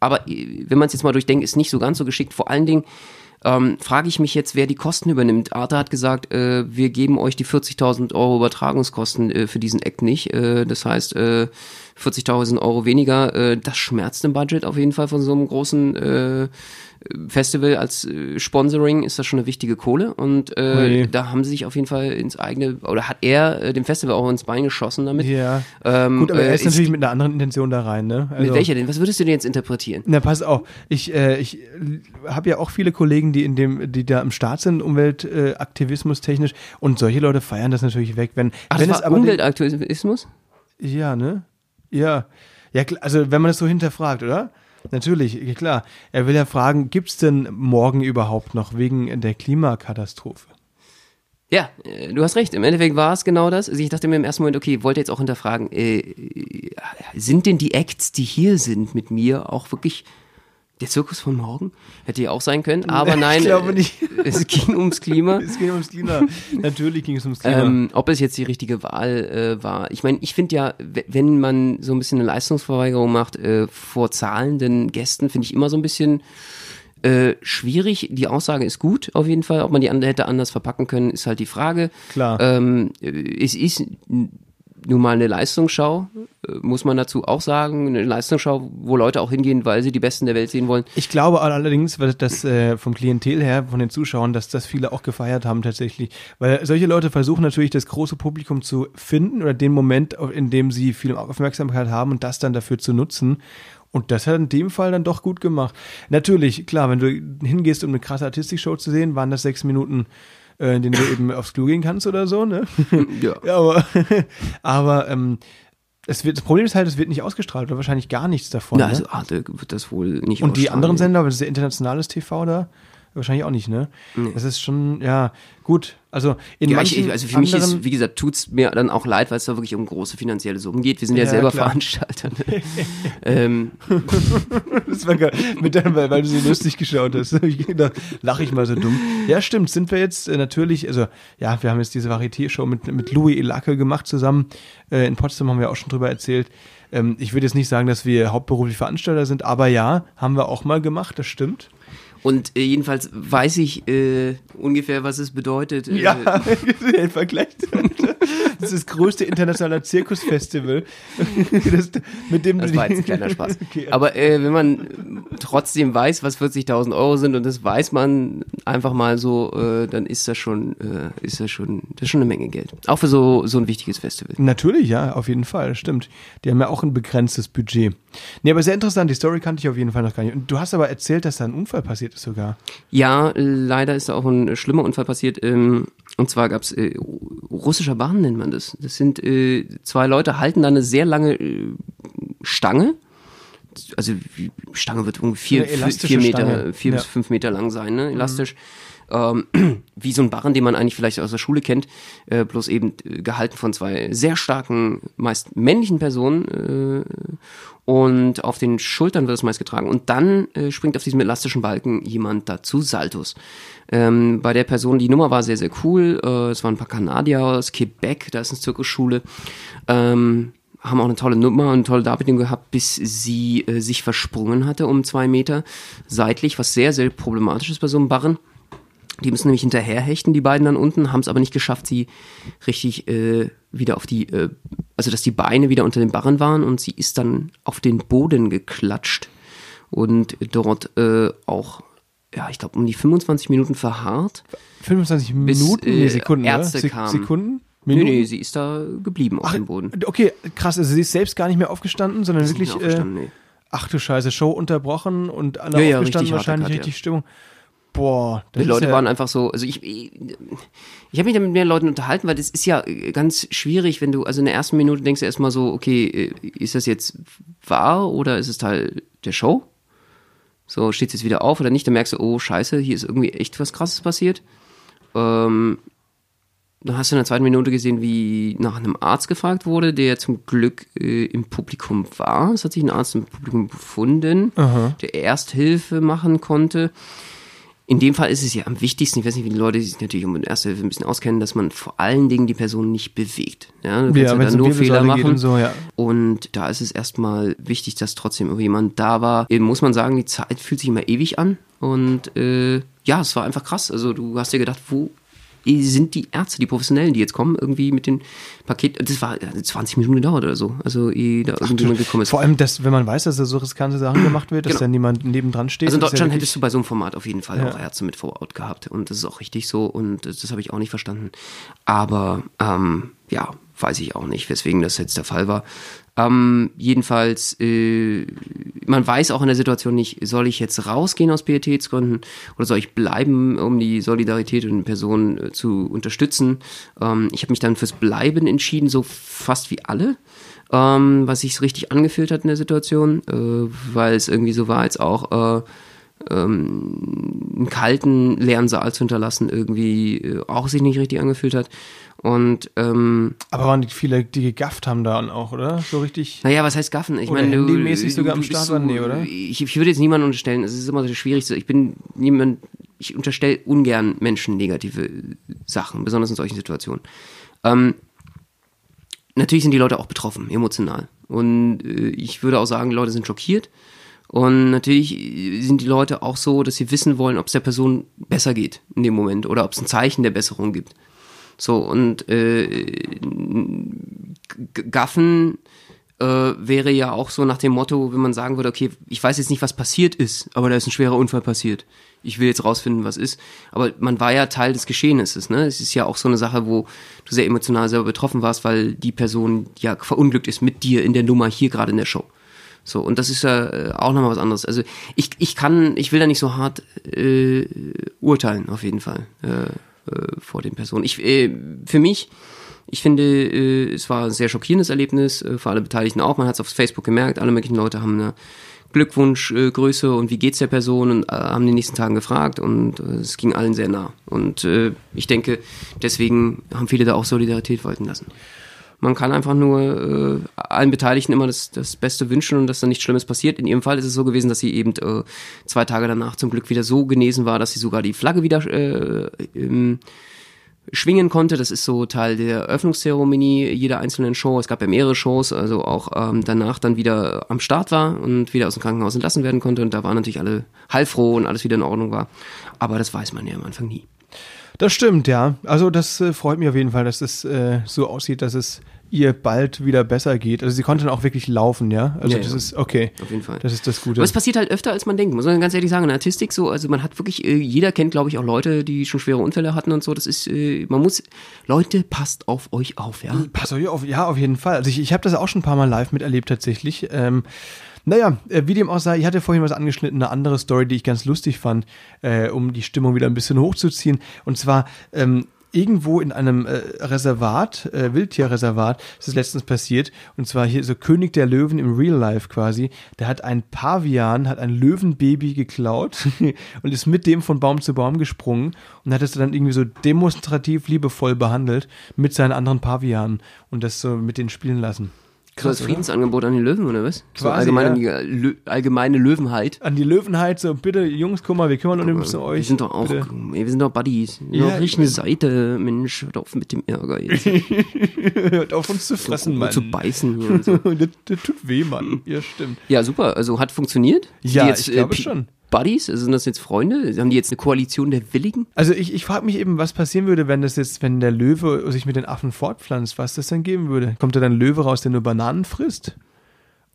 Aber äh, wenn man es jetzt mal durchdenkt, ist nicht so ganz so geschickt. Vor allen Dingen ähm, frage ich mich jetzt, wer die Kosten übernimmt. Arte hat gesagt, äh, wir geben euch die 40.000 Euro Übertragungskosten äh, für diesen Act nicht. Äh, das heißt, äh, 40.000 Euro weniger, äh, das schmerzt im Budget auf jeden Fall von so einem großen äh, Festival als äh, Sponsoring ist das schon eine wichtige Kohle und äh, Ui. da haben sie sich auf jeden Fall ins eigene oder hat er äh, dem Festival auch ins Bein geschossen damit. Ja. Ähm, Gut, aber er äh, ist natürlich mit einer anderen Intention da rein, ne? mit Also- welcher denn? Was würdest du denn jetzt interpretieren? Na, pass auf. Ich, äh, ich habe ja auch viele Kollegen, die in dem, die da im Start sind, Umweltaktivismus äh, Aktivismus technisch. Und solche Leute feiern das natürlich weg. Wenn, Ach, wenn das es aber Umweltaktivismus? Ja, ne? Ja. Ja, also wenn man das so hinterfragt, oder? Natürlich, klar. Er will ja fragen, gibt's denn morgen überhaupt noch wegen der Klimakatastrophe? Ja, äh, du hast recht. Im Endeffekt war es genau das. Also ich dachte mir im ersten Moment, okay, wollte jetzt auch hinterfragen, äh, sind denn die Acts, die hier sind mit mir, auch wirklich der Zirkus von morgen? Hätte ja auch sein können, aber Ich nein, glaube äh, nicht. es ging ums Klima. Es ging ums Klima. Natürlich ging es ums Klima. Ähm, ob es jetzt die richtige Wahl äh, war. Ich meine, ich finde ja, wenn man so ein bisschen eine Leistungsverweigerung macht äh, vor zahlenden Gästen, finde ich immer so ein bisschen äh, schwierig. Die Aussage ist gut, auf jeden Fall. Ob man die hätte anders verpacken können, ist halt die Frage. Klar. Ähm, äh, es ist nun mal eine Leistungsschau, äh, muss man dazu auch sagen. Eine Leistungsschau, wo Leute auch hingehen, weil sie die Besten der Welt sehen wollen. Ich glaube allerdings, weil das äh, vom Klientel her, von den Zuschauern, dass das viele auch gefeiert haben tatsächlich. Weil solche Leute versuchen natürlich das große Publikum zu finden oder den Moment, in dem sie viel Aufmerksamkeit haben und das dann dafür zu nutzen. Und das hat in dem Fall dann doch gut gemacht. Natürlich, klar, wenn du hingehst, um eine krasse Artistikshow zu sehen, waren das sechs Minuten, äh, in denen du eben aufs Klo gehen kannst oder so, ne? Ja. Ja, aber, aber ähm, es wird, das Problem ist halt, es wird nicht ausgestrahlt oder wahrscheinlich gar nichts davon. Na, ne? also Arte wird das wohl nicht Und die anderen Sender, weil das ist ja internationales TV da, wahrscheinlich auch nicht, ne? Das ist schon, ja, gut. Also in Ja, manchen ich, also für mich ist, wie gesagt, tut's mir dann auch leid, weil es da wirklich um große finanzielle Summen geht. Wir sind ja, Ja, selber klar. Veranstalter. Ne? ähm, das war geil, mit deinem, weil, weil du sie lustig geschaut hast. hab ich gedacht, lach ich mal so dumm. Ja, stimmt, sind wir jetzt äh, natürlich, also ja, wir haben jetzt diese Varieté-Show mit, mit Louis Elake gemacht zusammen. Äh, in Potsdam haben wir auch schon drüber erzählt. Ähm, ich würde jetzt nicht sagen, dass wir hauptberuflich Veranstalter sind, aber ja, haben wir auch mal gemacht, das stimmt. Und äh, jedenfalls weiß ich äh, ungefähr, was es bedeutet. Äh, Ja, im Vergleich. Das ist das größte internationale Zirkusfestival, das, mit dem Das war jetzt ein kleiner Spaß. Okay, Aber äh, wenn man trotzdem weiß, was 40.000 Euro sind und das weiß man einfach mal so, äh, dann ist das schon, äh, ist das schon, das ist schon eine Menge Geld. Auch für so so ein wichtiges Festival. Natürlich, ja, auf jeden Fall, stimmt. Die haben ja auch ein begrenztes Budget. Nee, aber sehr interessant, die Story kannte ich auf jeden Fall noch gar nicht. Und du hast aber erzählt, dass da ein Unfall passiert ist sogar. Ja, leider ist da auch ein schlimmer Unfall passiert. Ähm, und zwar gab's äh, russischer Bahn nennt man das. Das sind äh, zwei Leute halten da eine sehr lange äh, Stange. Also die Stange wird ungefähr vier, vier Meter, Stange. vier Ja. bis fünf Meter lang sein, ne? Elastisch. Ähm, wie so ein Barren, den man eigentlich vielleicht aus der Schule kennt, äh, bloß eben äh, gehalten von zwei sehr starken, meist männlichen Personen. Äh, und auf den Schultern wird es meist getragen. Und dann äh, springt auf diesem elastischen Balken jemand dazu, Saltos. Ähm, bei der Person, die Nummer war sehr, sehr cool. Äh, es waren ein paar Kanadier aus Quebec, da ist eine Zirkusschule. Ähm, haben auch eine tolle Nummer und eine tolle Darbietung gehabt, bis sie äh, sich versprungen hatte um zwei Meter seitlich, was sehr, sehr problematisch ist bei so einem Barren. Die müssen nämlich hinterherhechten, die beiden dann unten, haben es aber nicht geschafft, sie richtig äh, wieder auf die, äh, also dass die Beine wieder unter den Barren waren und sie ist dann auf den Boden geklatscht und dort äh, auch, ja, ich glaube, um die 25 Minuten verharrt. 25 Bis, Minuten, äh, nee, Sekunden, Ärzte? Sek- kamen. Sekunden? Nee, Minuten? nee, sie ist da geblieben auf dem Boden. Okay, krass, also sie ist selbst gar nicht mehr aufgestanden, sondern nicht wirklich, äh, aufgestanden, nee. ach du Scheiße, Show unterbrochen und alle Ja, ja, aufgestanden, richtig harter wahrscheinlich Cut, richtig ja. Stimmung. Boah, das Die ist Leute ja, waren einfach so, also ich, ich, ich habe mich da mit mehr Leuten unterhalten, weil das ist ja äh, ganz schwierig, wenn du, also in der ersten Minute denkst du erstmal so, okay, äh, ist das jetzt wahr oder ist es Teil der Show? So, steht jetzt wieder auf oder nicht? Dann merkst du, oh scheiße, hier ist irgendwie echt was krasses passiert. Ähm, dann hast du in der zweiten Minute gesehen, wie nach einem Arzt gefragt wurde, der zum Glück äh, im Publikum war. Es hat sich ein Arzt im Publikum befunden, der Ersthilfe machen konnte. In dem Fall ist es ja am wichtigsten, ich weiß nicht, wie die Leute sich natürlich um Erste Hilfe ein bisschen auskennen, dass man vor allen Dingen die Person nicht bewegt. Ja, du kannst ja, ja, dann nur Fehler machen. und so, ja. Und da ist es erstmal wichtig, dass trotzdem jemand da war. Eben muss man sagen, die Zeit fühlt sich immer ewig an. Und äh, ja, es war einfach krass. Also du hast dir gedacht, wo sind die Ärzte, die Professionellen, die jetzt kommen, irgendwie mit dem Paket. Das war äh, 20 Minuten gedauert oder so. Also ehe da irgendjemand gekommen ist. Vor allem, dass, wenn man weiß, dass da so riskante Sachen gemacht wird, dass Genau. da niemand nebendran steht. Also in ja Deutschland wirklich- hättest du bei so einem Format auf jeden Fall Ja. auch Ärzte mit vor Ort gehabt. Und das ist auch richtig so. Und das, das habe ich auch nicht verstanden. Aber ähm, ja, weiß ich auch nicht, weswegen das jetzt der Fall war. Ähm, jedenfalls, äh, man weiß auch in der Situation nicht, soll ich jetzt rausgehen aus Pietätsgründen oder soll ich bleiben, um die Solidarität und Personen äh, zu unterstützen. Ähm, ich habe mich dann fürs Bleiben entschieden, so fast wie alle ähm, was sich richtig angefühlt hat in der Situation, äh, weil es irgendwie so war, als auch äh, ähm, einen kalten, leeren Saal zu hinterlassen, irgendwie äh, auch sich nicht richtig angefühlt hat. Und ähm, Aber waren die viele, die gegafft haben da auch, oder? So richtig. naja, was heißt Gaffen? Ich meine, du, du, sogar am Start waren? Nee, oder? Ich, ich würde jetzt niemanden unterstellen, es ist immer so schwierig. Ich bin niemand, ich unterstelle ungern Menschen negative Sachen, besonders in solchen Situationen. Ähm, natürlich sind die Leute auch betroffen, emotional. Und äh, ich würde auch sagen, die Leute sind schockiert. Und natürlich sind die Leute auch so, dass sie wissen wollen, ob es der Person besser geht in dem Moment oder ob es ein Zeichen der Besserung gibt. So, und äh, Gaffen äh, wäre ja auch so nach dem Motto, wenn man sagen würde, okay, ich weiß jetzt nicht, was passiert ist, aber da ist ein schwerer Unfall passiert. Ich will jetzt rausfinden, was ist. Aber man war ja Teil des Geschehnisses, ne? Es ist ja auch so eine Sache, wo du sehr emotional selber betroffen warst, weil die Person ja verunglückt ist mit dir in der Nummer hier gerade in der Show. So, und das ist ja äh, auch nochmal was anderes. Also ich, ich kann, ich will da nicht so hart äh, urteilen, auf jeden Fall, äh, äh, vor den Personen. Ich, äh, für mich, ich finde, äh, es war ein sehr schockierendes Erlebnis, äh, für alle Beteiligten auch. Man hat es auf Facebook gemerkt, alle möglichen Leute haben eine Glückwunschgrüße äh, und wie geht's der Person und äh, haben den nächsten Tagen gefragt und äh, es ging allen sehr nah. Und äh, ich denke, deswegen haben viele da auch Solidarität walten lassen. Man kann einfach nur äh, allen Beteiligten immer das, das Beste wünschen und dass da nichts Schlimmes passiert. In ihrem Fall ist es so gewesen, dass sie eben äh, zwei Tage danach zum Glück wieder so genesen war, dass sie sogar die Flagge wieder äh, ähm, schwingen konnte. Das ist so Teil der Eröffnungszeremonie jeder einzelnen Show. Es gab ja mehrere Shows, also auch ähm, danach dann wieder am Start war und wieder aus dem Krankenhaus entlassen werden konnte. Und da waren natürlich alle heilfroh und alles wieder in Ordnung war. Aber das weiß man ja am Anfang nie. Das stimmt, ja. Also das äh, freut mich auf jeden Fall, dass es äh, so aussieht, dass es ihr bald wieder besser geht. Also sie konnte dann auch wirklich laufen, ja. Also Ja, das ja. ist okay. Auf jeden Fall. Das ist das Gute. Aber es passiert halt öfter, als man denkt. Muss man ganz ehrlich sagen. In der Artistik so, also man hat wirklich, äh, jeder kennt, glaube ich, auch Leute, die schon schwere Unfälle hatten und so. Das ist, äh, man muss, Leute, passt auf euch auf, ja. Pass auf, auf, ja, auf jeden Fall. Also ich, ich habe das auch schon ein paar Mal live miterlebt tatsächlich. Ähm, naja, äh, wie dem auch sei, ich hatte vorhin was angeschnitten, eine andere Story, die ich ganz lustig fand, äh, um die Stimmung wieder ein bisschen hochzuziehen. Und zwar ähm, irgendwo in einem äh, Reservat, äh, Wildtierreservat, ist es letztens passiert. Und zwar hier so König der Löwen im Real Life quasi. Der hat ein Pavian, hat ein Löwenbaby geklaut und ist mit dem von Baum zu Baum gesprungen und hat es dann irgendwie so demonstrativ liebevoll behandelt mit seinen anderen Pavianen und das so mit denen spielen lassen. So als? Friedensangebot an die Löwen, oder was? so Quasi, allgemein ja. an die äh, Lö allgemeine Löwenheit. An die Löwenheit, so bitte Jungs, guck mal, wir kümmern uns um euch. Wir sind doch auch, bitte. ey, wir sind doch Buddies. Ja, Ja, ich eine Seite, Mensch, hört auf mit dem Ärger jetzt. Hört auf uns zu fressen, Mann. zu beißen hier und so. das, das tut weh, Mann. Ja, stimmt. Ja, super. Also hat funktioniert. Ja, jetzt, ich glaube P- schon. Buddies? Sind das jetzt Freunde? Haben die jetzt eine Koalition der Willigen? Also ich, ich frage mich eben, was passieren würde, wenn das jetzt, wenn der Löwe sich mit den Affen fortpflanzt, was das dann geben würde. Kommt da dann ein Löwe raus, der nur Bananen frisst?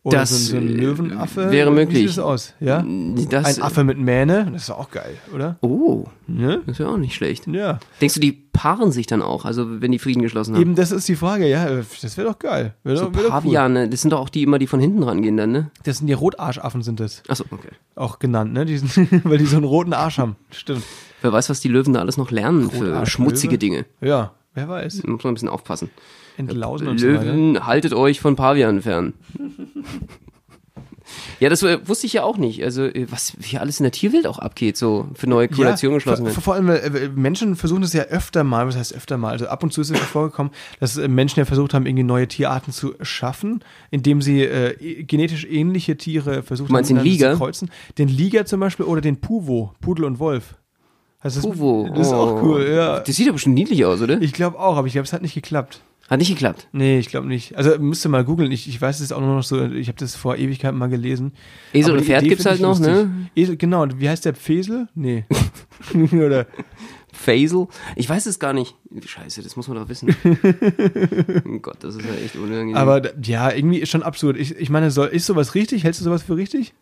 Oder Das, so, ein- so ein äh, Löwenaffe? wäre Wie möglich. sieht das aus? Ja? Das, Ein Affe mit Mähne? Das ist auch geil, oder? Oh, Ne? das ja auch nicht schlecht. Ja. Denkst du, die paaren sich dann auch, also wenn die Frieden geschlossen haben? Eben, das ist die Frage, ja. Das wäre doch geil. Wär so doch, doch cool. Paviane, das sind doch auch die immer, die von hinten rangehen dann, ne? Das sind die Rotarschaffen, sind das. Achso, okay. Auch genannt, ne? Die sind, weil die so einen roten Arsch haben. Stimmt. Wer weiß, was die Löwen da alles noch lernen für schmutzige Dinge. Ja, wer weiß. Da muss man ein bisschen aufpassen. Entlausen und so. Löwen, haltet euch von Pavianen fern. Ja, das äh, wusste ich ja auch nicht. Also, äh, was hier alles in der Tierwelt auch abgeht, so für neue Koalitionen geschlossen vor, werden. vor allem, äh, Menschen versuchen das ja öfter mal, was heißt öfter mal, also ab und zu ist es schon vorgekommen, dass Menschen ja versucht haben, irgendwie neue Tierarten zu schaffen, indem sie äh, e- genetisch ähnliche Tiere versucht haben, den Liger? zu kreuzen. Den Liger zum Beispiel oder den Puvo, Pudel und Wolf. Also das, Puvo. Das ist auch oh. cool, ja. Das sieht aber schon niedlich aus, oder? Ich glaube auch, aber ich glaube, es hat nicht geklappt. Hat nicht geklappt. Nee, ich glaube nicht. Also müsste mal googeln. Ich, ich weiß es auch nur noch so, ich habe das vor Ewigkeiten mal gelesen. Esel Aber und Pferd Idee gibt's halt noch, lustig. ne? Esel, genau, wie heißt der Pfesel? Nee. Oder Faisal. Ich weiß es gar nicht. Scheiße, das muss man doch wissen. oh Gott, das ist ja echt unangenehm. Aber ja, irgendwie ist schon absurd. Ich, ich meine, soll, ist sowas richtig? Hältst du sowas für richtig?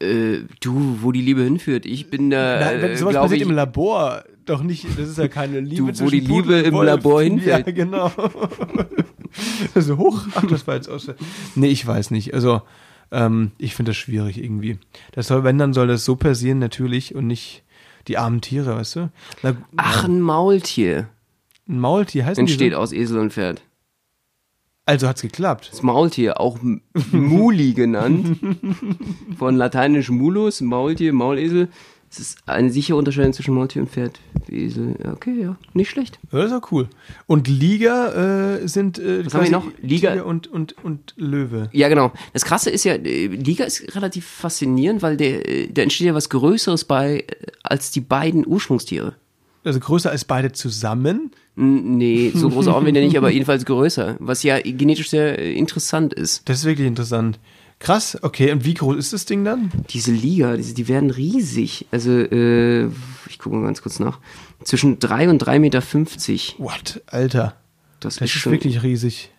äh, du, wo die Liebe hinführt. Ich bin da, Nein, wenn äh, sowas passiert ich, im Labor, doch nicht. Das ist ja keine Liebe. Du, wo die Liebe im Wolf. Labor Ja, hinfällt. genau. also hoch. Ach, das war jetzt aus. Nee, ich weiß nicht. Also, ähm, ich finde das schwierig irgendwie. Das soll, wenn, dann soll das so passieren, natürlich, und nicht die armen Tiere, weißt du? Na, Ach, ein Maultier. ein Maultier heißt Entsteht so? aus Esel und Pferd. Also hat's geklappt. Das Maultier, auch Muli genannt. Von lateinisch Mulus, Maultier, Maulesel. Es ist eine sichere Unterscheidung zwischen Maultier und Pferd. Esel, okay, ja, nicht schlecht. Ja, das ist auch cool. Und Liga äh, sind äh, Was haben wir noch? Liga- Tiger und, und, und Löwe. Ja, genau. Das Krasse ist ja, äh, Liga ist relativ faszinierend, weil der, äh, da entsteht ja was Größeres bei, äh, als die beiden Ursprungstiere. Also größer als beide zusammen. Nee, so groß auch wieder nicht, aber jedenfalls größer. Was ja genetisch sehr interessant ist. Das ist wirklich interessant. Krass, okay. Und wie groß ist das Ding dann? Diese Liga, diese, die werden riesig. Also, äh, ich gucke mal ganz kurz nach. Zwischen 3 und 3,50 Meter. What? Alter. Das, Das ist ist schon wirklich riesig.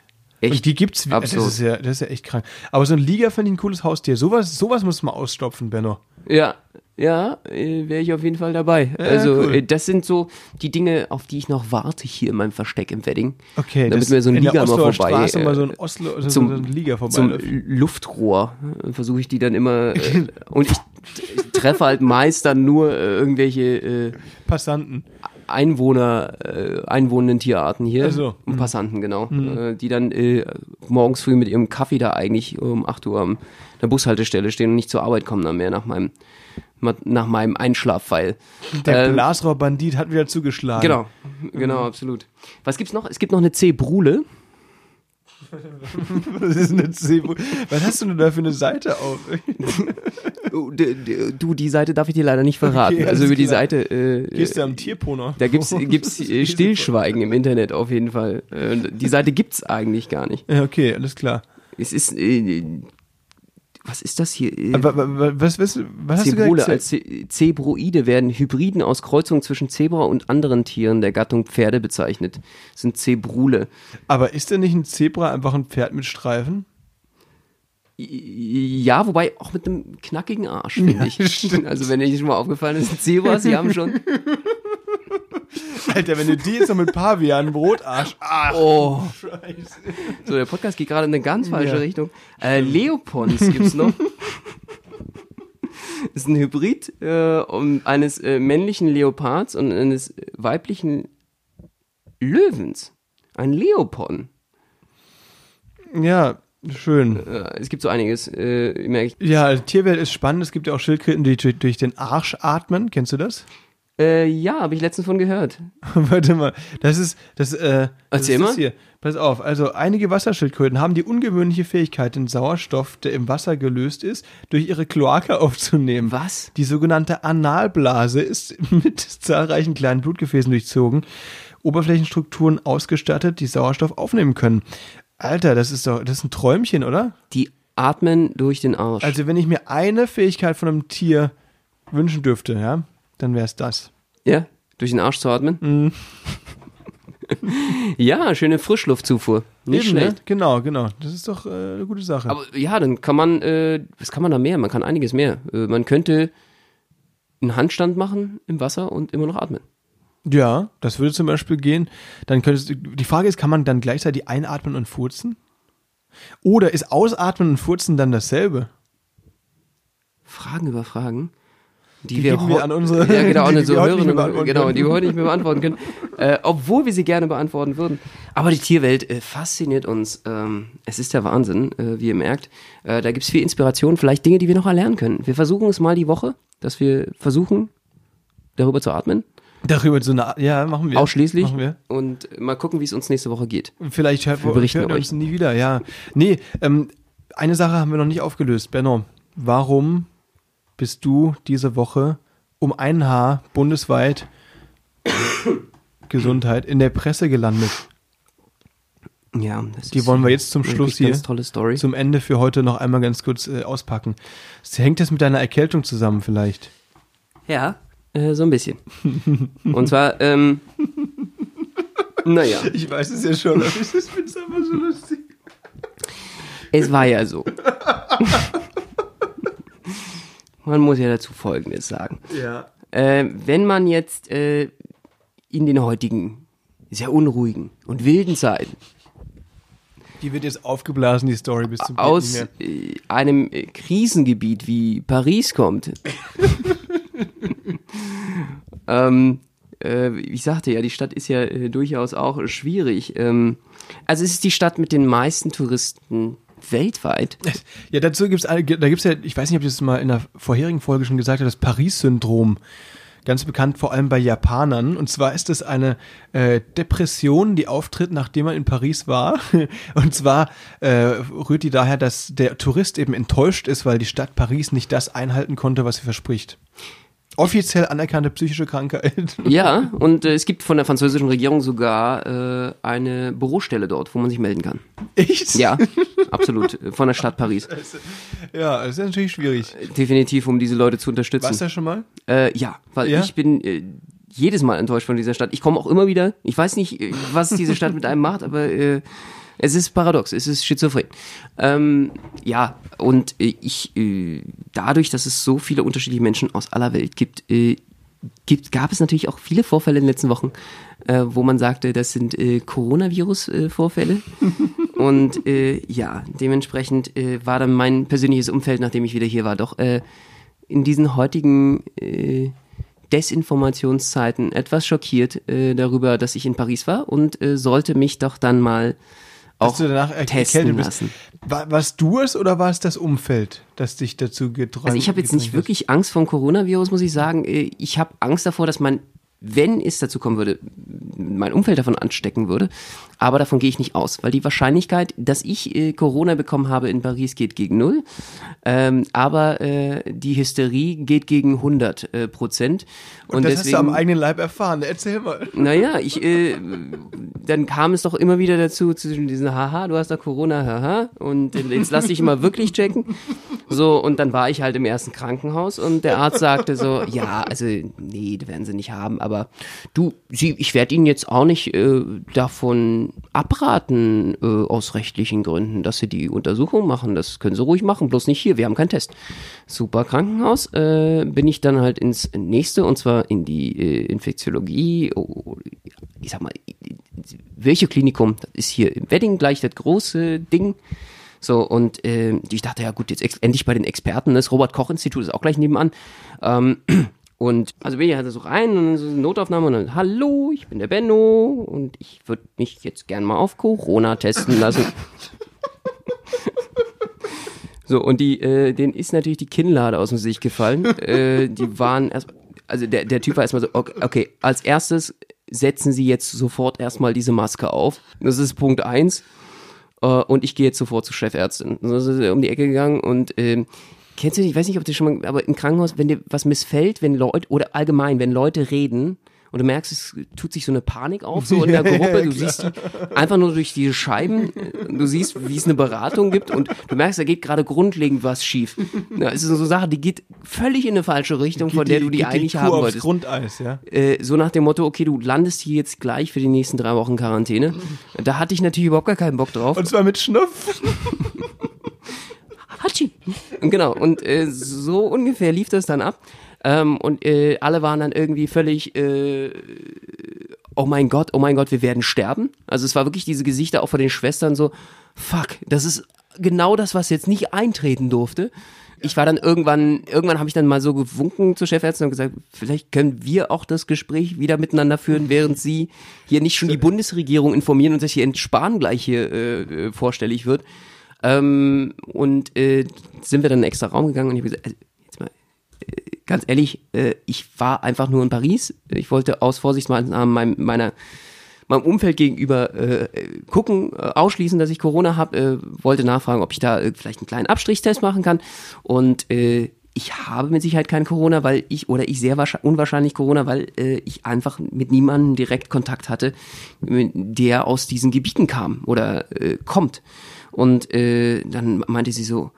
echt. Und die gibt's. wie- Das ist, ja, das ist ja echt krank. Aber so ein Liga finde ich ein cooles Haustier. Sowas, sowas muss man ausstopfen, Benno. Ja, ja, äh, wäre ich auf jeden Fall dabei. also, cool. äh, das sind so die Dinge, auf die ich noch warte hier in meinem Versteck im Wedding. Okay, Damit das mir so ein in Liga mal vorbei. Straße äh, mal so ein Oslo, so, zum- so ein Liga vorbei. zum Luftrohr äh, versuche ich die dann immer äh, und ich, ich treffe halt meist dann nur äh, irgendwelche äh, Passanten. Einwohner, äh, einwohnenden Tierarten hier Ach so. und Passanten, genau, äh, die dann äh, morgens früh mit ihrem Kaffee da eigentlich um 8 Uhr an der Bushaltestelle stehen und nicht zur Arbeit kommen dann mehr nach meinem nach meinem Einschlafpfeil. Der Ähm, Blasrohrbandit hat wieder zugeschlagen. Genau, genau, absolut. Was gibt's noch? Es gibt noch eine C-Brule. Was ist eine Zebra? Was hast du denn da für eine Seite auf? D- du, die Seite darf ich dir leider nicht verraten. Okay, also über die klar. Seite. Äh, Gehst du am Tierponer? Da gibt's, gibt's äh, Stillschweigen im Internet auf jeden Fall. Äh, Die Seite gibt's eigentlich gar nicht. Ja, okay, alles klar. Es ist, äh, was ist das hier? Äh, was, was, was gesagt? als Ze- Zebroide werden Hybriden aus Kreuzungen zwischen Zebra und anderen Tieren der Gattung Pferde bezeichnet. Das sind Zebrule. Aber ist denn nicht ein Zebra einfach ein Pferd mit Streifen? Ja, wobei auch mit einem knackigen Arsch, finde Ja, ich. stimmt. Also wenn dir schon mal aufgefallen ist, Zebras, die haben schon. Alter, wenn du die jetzt noch mit Pavian Brotarsch. Ach, Oh. Scheiße. So, der Podcast geht gerade in eine ganz falsche Ja. Richtung. Äh, Leopons gibt's noch. ist ein Hybrid äh, um eines äh, männlichen Leopards und eines weiblichen Löwens. Ein Leopon. Ja, schön. Äh, es gibt so einiges, äh, merke ich. Ja, Tierwelt ist spannend. Es gibt ja auch Schildkröten, die durch den Arsch atmen. Kennst du das? Äh, ja, habe ich letztens von gehört. Warte mal, das ist das. Äh, das Erzähl ist mal. Das hier. Pass auf. Also einige Wasserschildkröten haben die ungewöhnliche Fähigkeit, den Sauerstoff, der im Wasser gelöst ist, durch ihre Kloake aufzunehmen. Was? Die sogenannte Analblase ist mit zahlreichen kleinen Blutgefäßen durchzogen, Oberflächenstrukturen ausgestattet, die Sauerstoff aufnehmen können. Alter, das ist doch, das ist ein Träumchen, oder? Die atmen durch den Arsch. Also wenn ich mir eine Fähigkeit von einem Tier wünschen dürfte, ja, dann wäre es das. ja, durch den Arsch zu atmen. Mhm. ja, schöne Frischluftzufuhr. Nicht Eben, ne? schlecht. Genau, genau. Das ist doch äh, eine gute Sache. Aber ja, dann kann man, äh, was kann man da mehr? Man kann einiges mehr. Äh, man könnte einen Handstand machen im Wasser und immer noch atmen. ja, das würde zum Beispiel gehen. Dann könntest du, die Frage ist, kann man dann gleichzeitig einatmen und furzen? Oder ist Ausatmen und Furzen dann dasselbe? Fragen über Fragen. Die, Die wir, wir an unsere- ja, genau, die wir heute nicht mehr Hörerinnen, beantworten genau, die wir heute nicht mehr beantworten können, äh, obwohl wir sie gerne beantworten würden. Aber die Tierwelt äh, fasziniert uns. Ähm, es ist der Wahnsinn, äh, wie ihr merkt. Äh, da gibt es viel Inspiration, vielleicht Dinge, die wir noch erlernen können. Wir versuchen es mal die Woche, dass wir versuchen, darüber zu atmen, Darüber so eine, ja, machen wir. ausschließlich, Machen wir. und mal gucken, wie es uns nächste Woche geht. Vielleicht hört, Wir berichten hört uns nie wieder, ja. Nee, ähm, eine Sache haben wir noch nicht aufgelöst. Benno, warum bist du diese Woche um ein Haar bundesweit Gesundheit in der Presse gelandet? Ja, das Die wollen wir jetzt zum Schluss hier, zum Ende für heute noch einmal ganz kurz äh, auspacken. Hängt das mit deiner Erkältung zusammen vielleicht? Ja, äh, so ein bisschen. Und zwar, ähm, naja, Ich weiß es ja schon, aber ich finde es einfach so lustig. es war ja so. Man muss ja dazu Folgendes sagen. Ja. Äh, wenn man jetzt äh, in den heutigen sehr unruhigen und wilden Zeiten Die wird jetzt aufgeblasen, die Story, bis zum aus äh, einem äh, Krisengebiet wie Paris kommt. ähm, äh, ich sagte ja, die Stadt ist ja äh, durchaus auch schwierig. Ähm, also es ist die Stadt mit den meisten Touristen weltweit. Ja, dazu gibt's eine, da gibt's ja, ich weiß nicht, ob ich das mal in der vorherigen Folge schon gesagt habe, das Paris-Syndrom. Ganz bekannt vor allem bei Japanern. Und zwar ist es eine äh, Depression, die auftritt, nachdem man in Paris war. Und zwar äh, rührt die daher, dass der Tourist eben enttäuscht ist, weil die Stadt Paris nicht das einhalten konnte, was sie verspricht. Offiziell anerkannte psychische Krankheit. Ja, und äh, es gibt von der französischen Regierung sogar äh, eine Bürostelle dort, wo man sich melden kann. Echt? Ja, absolut. Von der Stadt Paris. Ja, das ist natürlich schwierig. Definitiv, um diese Leute zu unterstützen. Warst du das schon mal? Äh, ja, weil Ja? ich bin äh, jedes Mal enttäuscht von dieser Stadt. Ich komme auch immer wieder. Ich weiß nicht, äh, was diese Stadt mit einem macht, aber äh, es ist paradox, es ist schizophren. Ähm, ja, und äh, ich, äh, dadurch, dass es so viele unterschiedliche Menschen aus aller Welt gibt, äh, gibt gab es natürlich auch viele Vorfälle in den letzten Wochen, äh, wo man sagte, das sind äh, Coronavirus-Vorfälle. und äh, ja, dementsprechend äh, war dann mein persönliches Umfeld, nachdem ich wieder hier war, doch äh, in diesen heutigen äh, Desinformationszeiten etwas schockiert äh, darüber, dass ich in Paris war und äh, sollte mich doch dann mal auch Dass du danach testen lassen. War, warst du es oder war es das Umfeld, das dich dazu geträumt Also ich habe jetzt nicht wirklich Angst vor dem Coronavirus, muss ich sagen. Äh, Ich habe Angst davor, dass man, wenn es dazu kommen würde, mein Umfeld davon anstecken würde. Aber davon gehe ich nicht aus, weil die Wahrscheinlichkeit, dass ich äh, Corona bekommen habe in Paris, geht gegen null. Ähm, aber äh, die Hysterie geht gegen 100 äh, Prozent. Und, und das deswegen, hast du am eigenen Leib erfahren. Erzähl mal. Naja, ich, äh, dann kam es doch immer wieder dazu, zwischen diesen, haha, du hast da Corona, haha, und jetzt lass dich mal wirklich checken. So, und dann war ich halt im ersten Krankenhaus und der Arzt sagte so, ja, also, nee, das werden sie nicht haben, aber du, sie, ich werde Ihnen jetzt auch nicht äh, davon abraten, äh, aus rechtlichen Gründen, dass Sie die Untersuchung machen. Das können Sie ruhig machen, bloß nicht hier, wir haben keinen Test. Super Krankenhaus, äh, bin ich dann halt ins nächste, und zwar in die äh, Infektiologie, oh, ich sag mal, welche Klinikum, das ist hier im Wedding gleich das große Ding. So, und äh, ich dachte, ja gut, jetzt endlich bei den Experten, das Robert-Koch-Institut ist auch gleich nebenan. Ähm, und also bin ich halt so rein und dann so eine Notaufnahme und dann, hallo, ich bin der Benno und ich würde mich jetzt gern mal auf Corona testen lassen. so, und die, äh, denen ist natürlich die Kinnlade aus dem Gesicht gefallen. äh, die waren erst, also der, der Typ war erstmal so, okay, okay, als erstes setzen Sie jetzt sofort erstmal diese Maske auf. Das ist Punkt eins. Äh, und ich gehe jetzt sofort zur Chefärztin. So ist er um die Ecke gegangen und äh, kennst du, ich weiß nicht, ob du schon mal, aber im Krankenhaus, wenn dir was missfällt, wenn Leute, oder allgemein, wenn Leute reden, und du merkst, es tut sich so eine Panik auf, so in der Gruppe. Du siehst die einfach nur durch diese Scheiben. Du siehst, wie es eine Beratung gibt und du merkst, da geht gerade grundlegend was schief. Ja, es ist so eine Sache, die geht völlig in eine falsche Richtung, geht von der die, du die eigentlich die haben aufs wolltest. Grundeis, ja. Äh, so nach dem Motto, okay, du landest hier jetzt gleich für die nächsten drei Wochen Quarantäne. Da hatte ich natürlich überhaupt gar keinen Bock drauf. Und zwar mit Schnupf. Hatschi. Genau, und äh, so ungefähr lief das dann ab. Ähm, und äh, alle waren dann irgendwie völlig, äh, oh mein Gott, oh mein Gott, wir werden sterben. Also es war wirklich diese Gesichter auch von den Schwestern so, fuck, das ist genau das, was jetzt nicht eintreten durfte. Ich war dann irgendwann, irgendwann habe ich dann mal so gewunken zur Chefärztin und gesagt, vielleicht können wir auch das Gespräch wieder miteinander führen, während Sie hier nicht schon die Bundesregierung informieren und sich hier in Spahn gleich hier äh, äh vorstellig wird. Ähm, und äh, sind wir dann in einen extra Raum gegangen und ich habe gesagt, also, jetzt mal, äh, ganz ehrlich, äh, ich war einfach nur in Paris. Ich wollte aus Vorsichtsmaßnahmen meinem, meiner meinem Umfeld gegenüber äh, gucken, äh, ausschließen, dass ich Corona habe, äh, wollte nachfragen, ob ich da äh, vielleicht einen kleinen Abstrichstest machen kann und äh, ich habe mit Sicherheit kein Corona, weil ich oder ich sehr unwahrscheinlich Corona, weil äh, ich einfach mit niemandem direkt Kontakt hatte, der aus diesen Gebieten kam oder äh, kommt. Und äh, dann meinte sie so,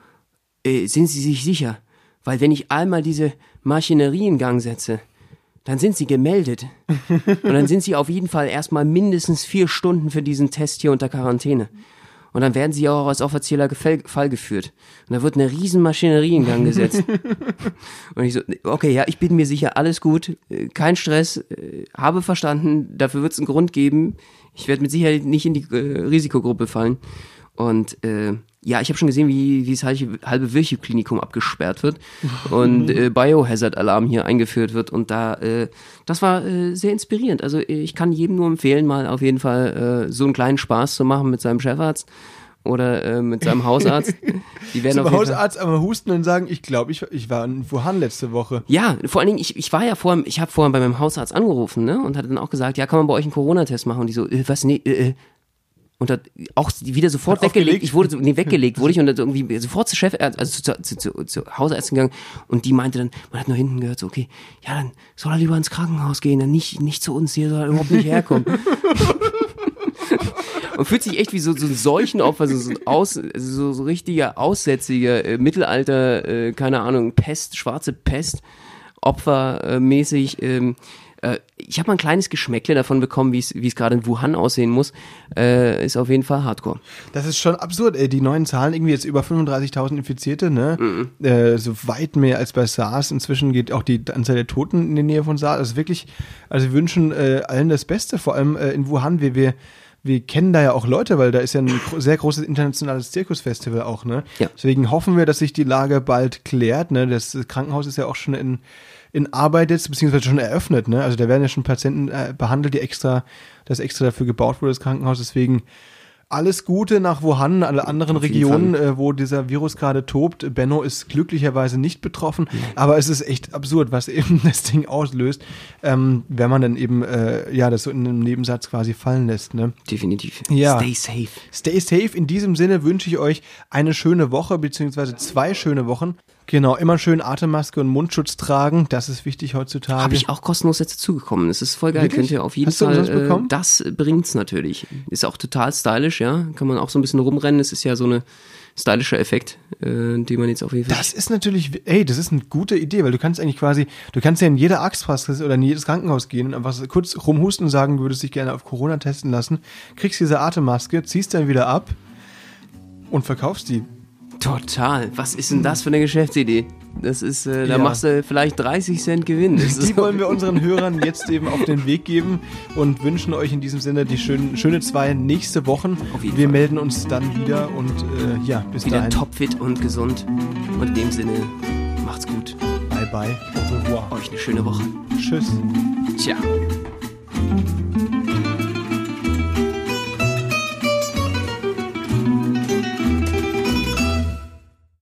äh, sind Sie sich sicher? Weil wenn ich einmal diese Maschinerie in Gang setze, dann sind sie gemeldet. Und dann sind sie auf jeden Fall erstmal mindestens vier Stunden für diesen Test hier unter Quarantäne. Und dann werden sie auch als offizieller Fall geführt. Und da wird eine riesen Maschinerie in Gang gesetzt. Und ich so, okay, ja, ich bin mir sicher, alles gut, äh, kein Stress, äh, habe verstanden, dafür wird es einen Grund geben. Ich werde mit Sicherheit nicht in die äh, Risikogruppe fallen. Und äh, ja, ich habe schon gesehen, wie, wie das halbe Virchow-Klinikum abgesperrt wird und äh, Biohazard-Alarm hier eingeführt wird. Und da, äh, das war äh, sehr inspirierend. Also ich kann jedem nur empfehlen, mal auf jeden Fall äh, so einen kleinen Spaß zu machen mit seinem Chefarzt oder äh, mit seinem Hausarzt. Die werden Zum auf Hausarzt einmal husten und sagen, ich glaube, ich, ich war in Wuhan letzte Woche. Ja, vor allen Dingen, ich, ich war ja vorher, ich habe vorher bei meinem Hausarzt angerufen, ne? Und hatte dann auch gesagt, ja, kann man bei euch einen Corona-Test machen? Und die so, äh, was, nee, äh, äh und hat auch wieder sofort hat weggelegt. Ich wurde so, nee, weggelegt, wurde ich und dann irgendwie sofort zur Chef, also zu, zu, zu, zu Hausärztin gegangen und die meinte dann, man hat nur hinten gehört, so, okay, ja, dann soll er lieber ins Krankenhaus gehen, dann nicht, nicht zu uns, hier soll er überhaupt nicht herkommen. und fühlt sich echt wie so, so ein Seuchenopfer, so, so ein Aus, so, so richtiger Aussätziger, äh, Mittelalter, äh, keine Ahnung, Pest, schwarze Pest, Opfermäßig, äh, ähm, äh, ich habe mal ein kleines Geschmäckle davon bekommen, wie es gerade in Wuhan aussehen muss. Äh, ist auf jeden Fall Hardcore. Das ist schon absurd, ey. Die neuen Zahlen, irgendwie jetzt über 35.000 Infizierte, ne? Mhm. Äh, so weit mehr als bei SARS. Inzwischen geht auch die Anzahl der Toten in die Nähe von SARS. Also wirklich, also wir wünschen äh, allen das Beste, vor allem äh, in Wuhan, wie wir wir kennen da ja auch Leute, weil da ist ja ein sehr großes internationales Zirkusfestival auch, ne? Ja. Deswegen hoffen wir, dass sich die Lage bald klärt, ne? Das Krankenhaus ist ja auch schon in in Arbeit jetzt, beziehungsweise schon eröffnet. Ne? Also da werden ja schon Patienten äh, behandelt, die extra, das extra dafür gebaut wurde, das Krankenhaus. Deswegen alles Gute nach Wuhan, alle anderen Regionen, äh, wo dieser Virus gerade tobt. Benno ist glücklicherweise nicht betroffen, aber es ist echt absurd, was eben das Ding auslöst, ähm, wenn man dann eben äh, ja das so in einem Nebensatz quasi fallen lässt. Ne? Definitiv. Ja. Stay safe. Stay safe. In diesem Sinne wünsche ich euch eine schöne Woche, beziehungsweise zwei schöne Wochen. Genau, immer schön Atemmaske und Mundschutz tragen. Das ist wichtig heutzutage. Habe ich auch kostenlos jetzt zugekommen. Das ist voll geil. Wirklich? Könnt ihr auf jeden Hast du Fall. Äh, das bringt's natürlich. Ist auch total stylisch, ja. Kann man auch so ein bisschen rumrennen. Es ist ja so eine stylischer Effekt, äh, den man jetzt auf jeden Fall. Das ist natürlich, ey, das ist eine gute Idee, weil du kannst eigentlich quasi, du kannst ja in jede Arztpraxis oder in jedes Krankenhaus gehen und einfach kurz rumhusten und sagen, du würdest dich gerne auf Corona testen lassen, kriegst diese Atemmaske, ziehst dann wieder ab und verkaufst die. Total. Was ist denn das für eine Geschäftsidee? Das ist, äh, da Ja. machst du vielleicht 30 Cent Gewinn. Das Die wollen wir unseren Hörern jetzt eben auf den Weg geben und wünschen euch in diesem Sinne die schönen, schöne zwei nächste Wochen. Wir Fall. melden uns dann wieder und äh, ja, bis wieder dahin. topfit und gesund. Und in dem Sinne, macht's gut. Bye bye. Au revoir. Euch eine schöne Woche. Tschüss. Ciao.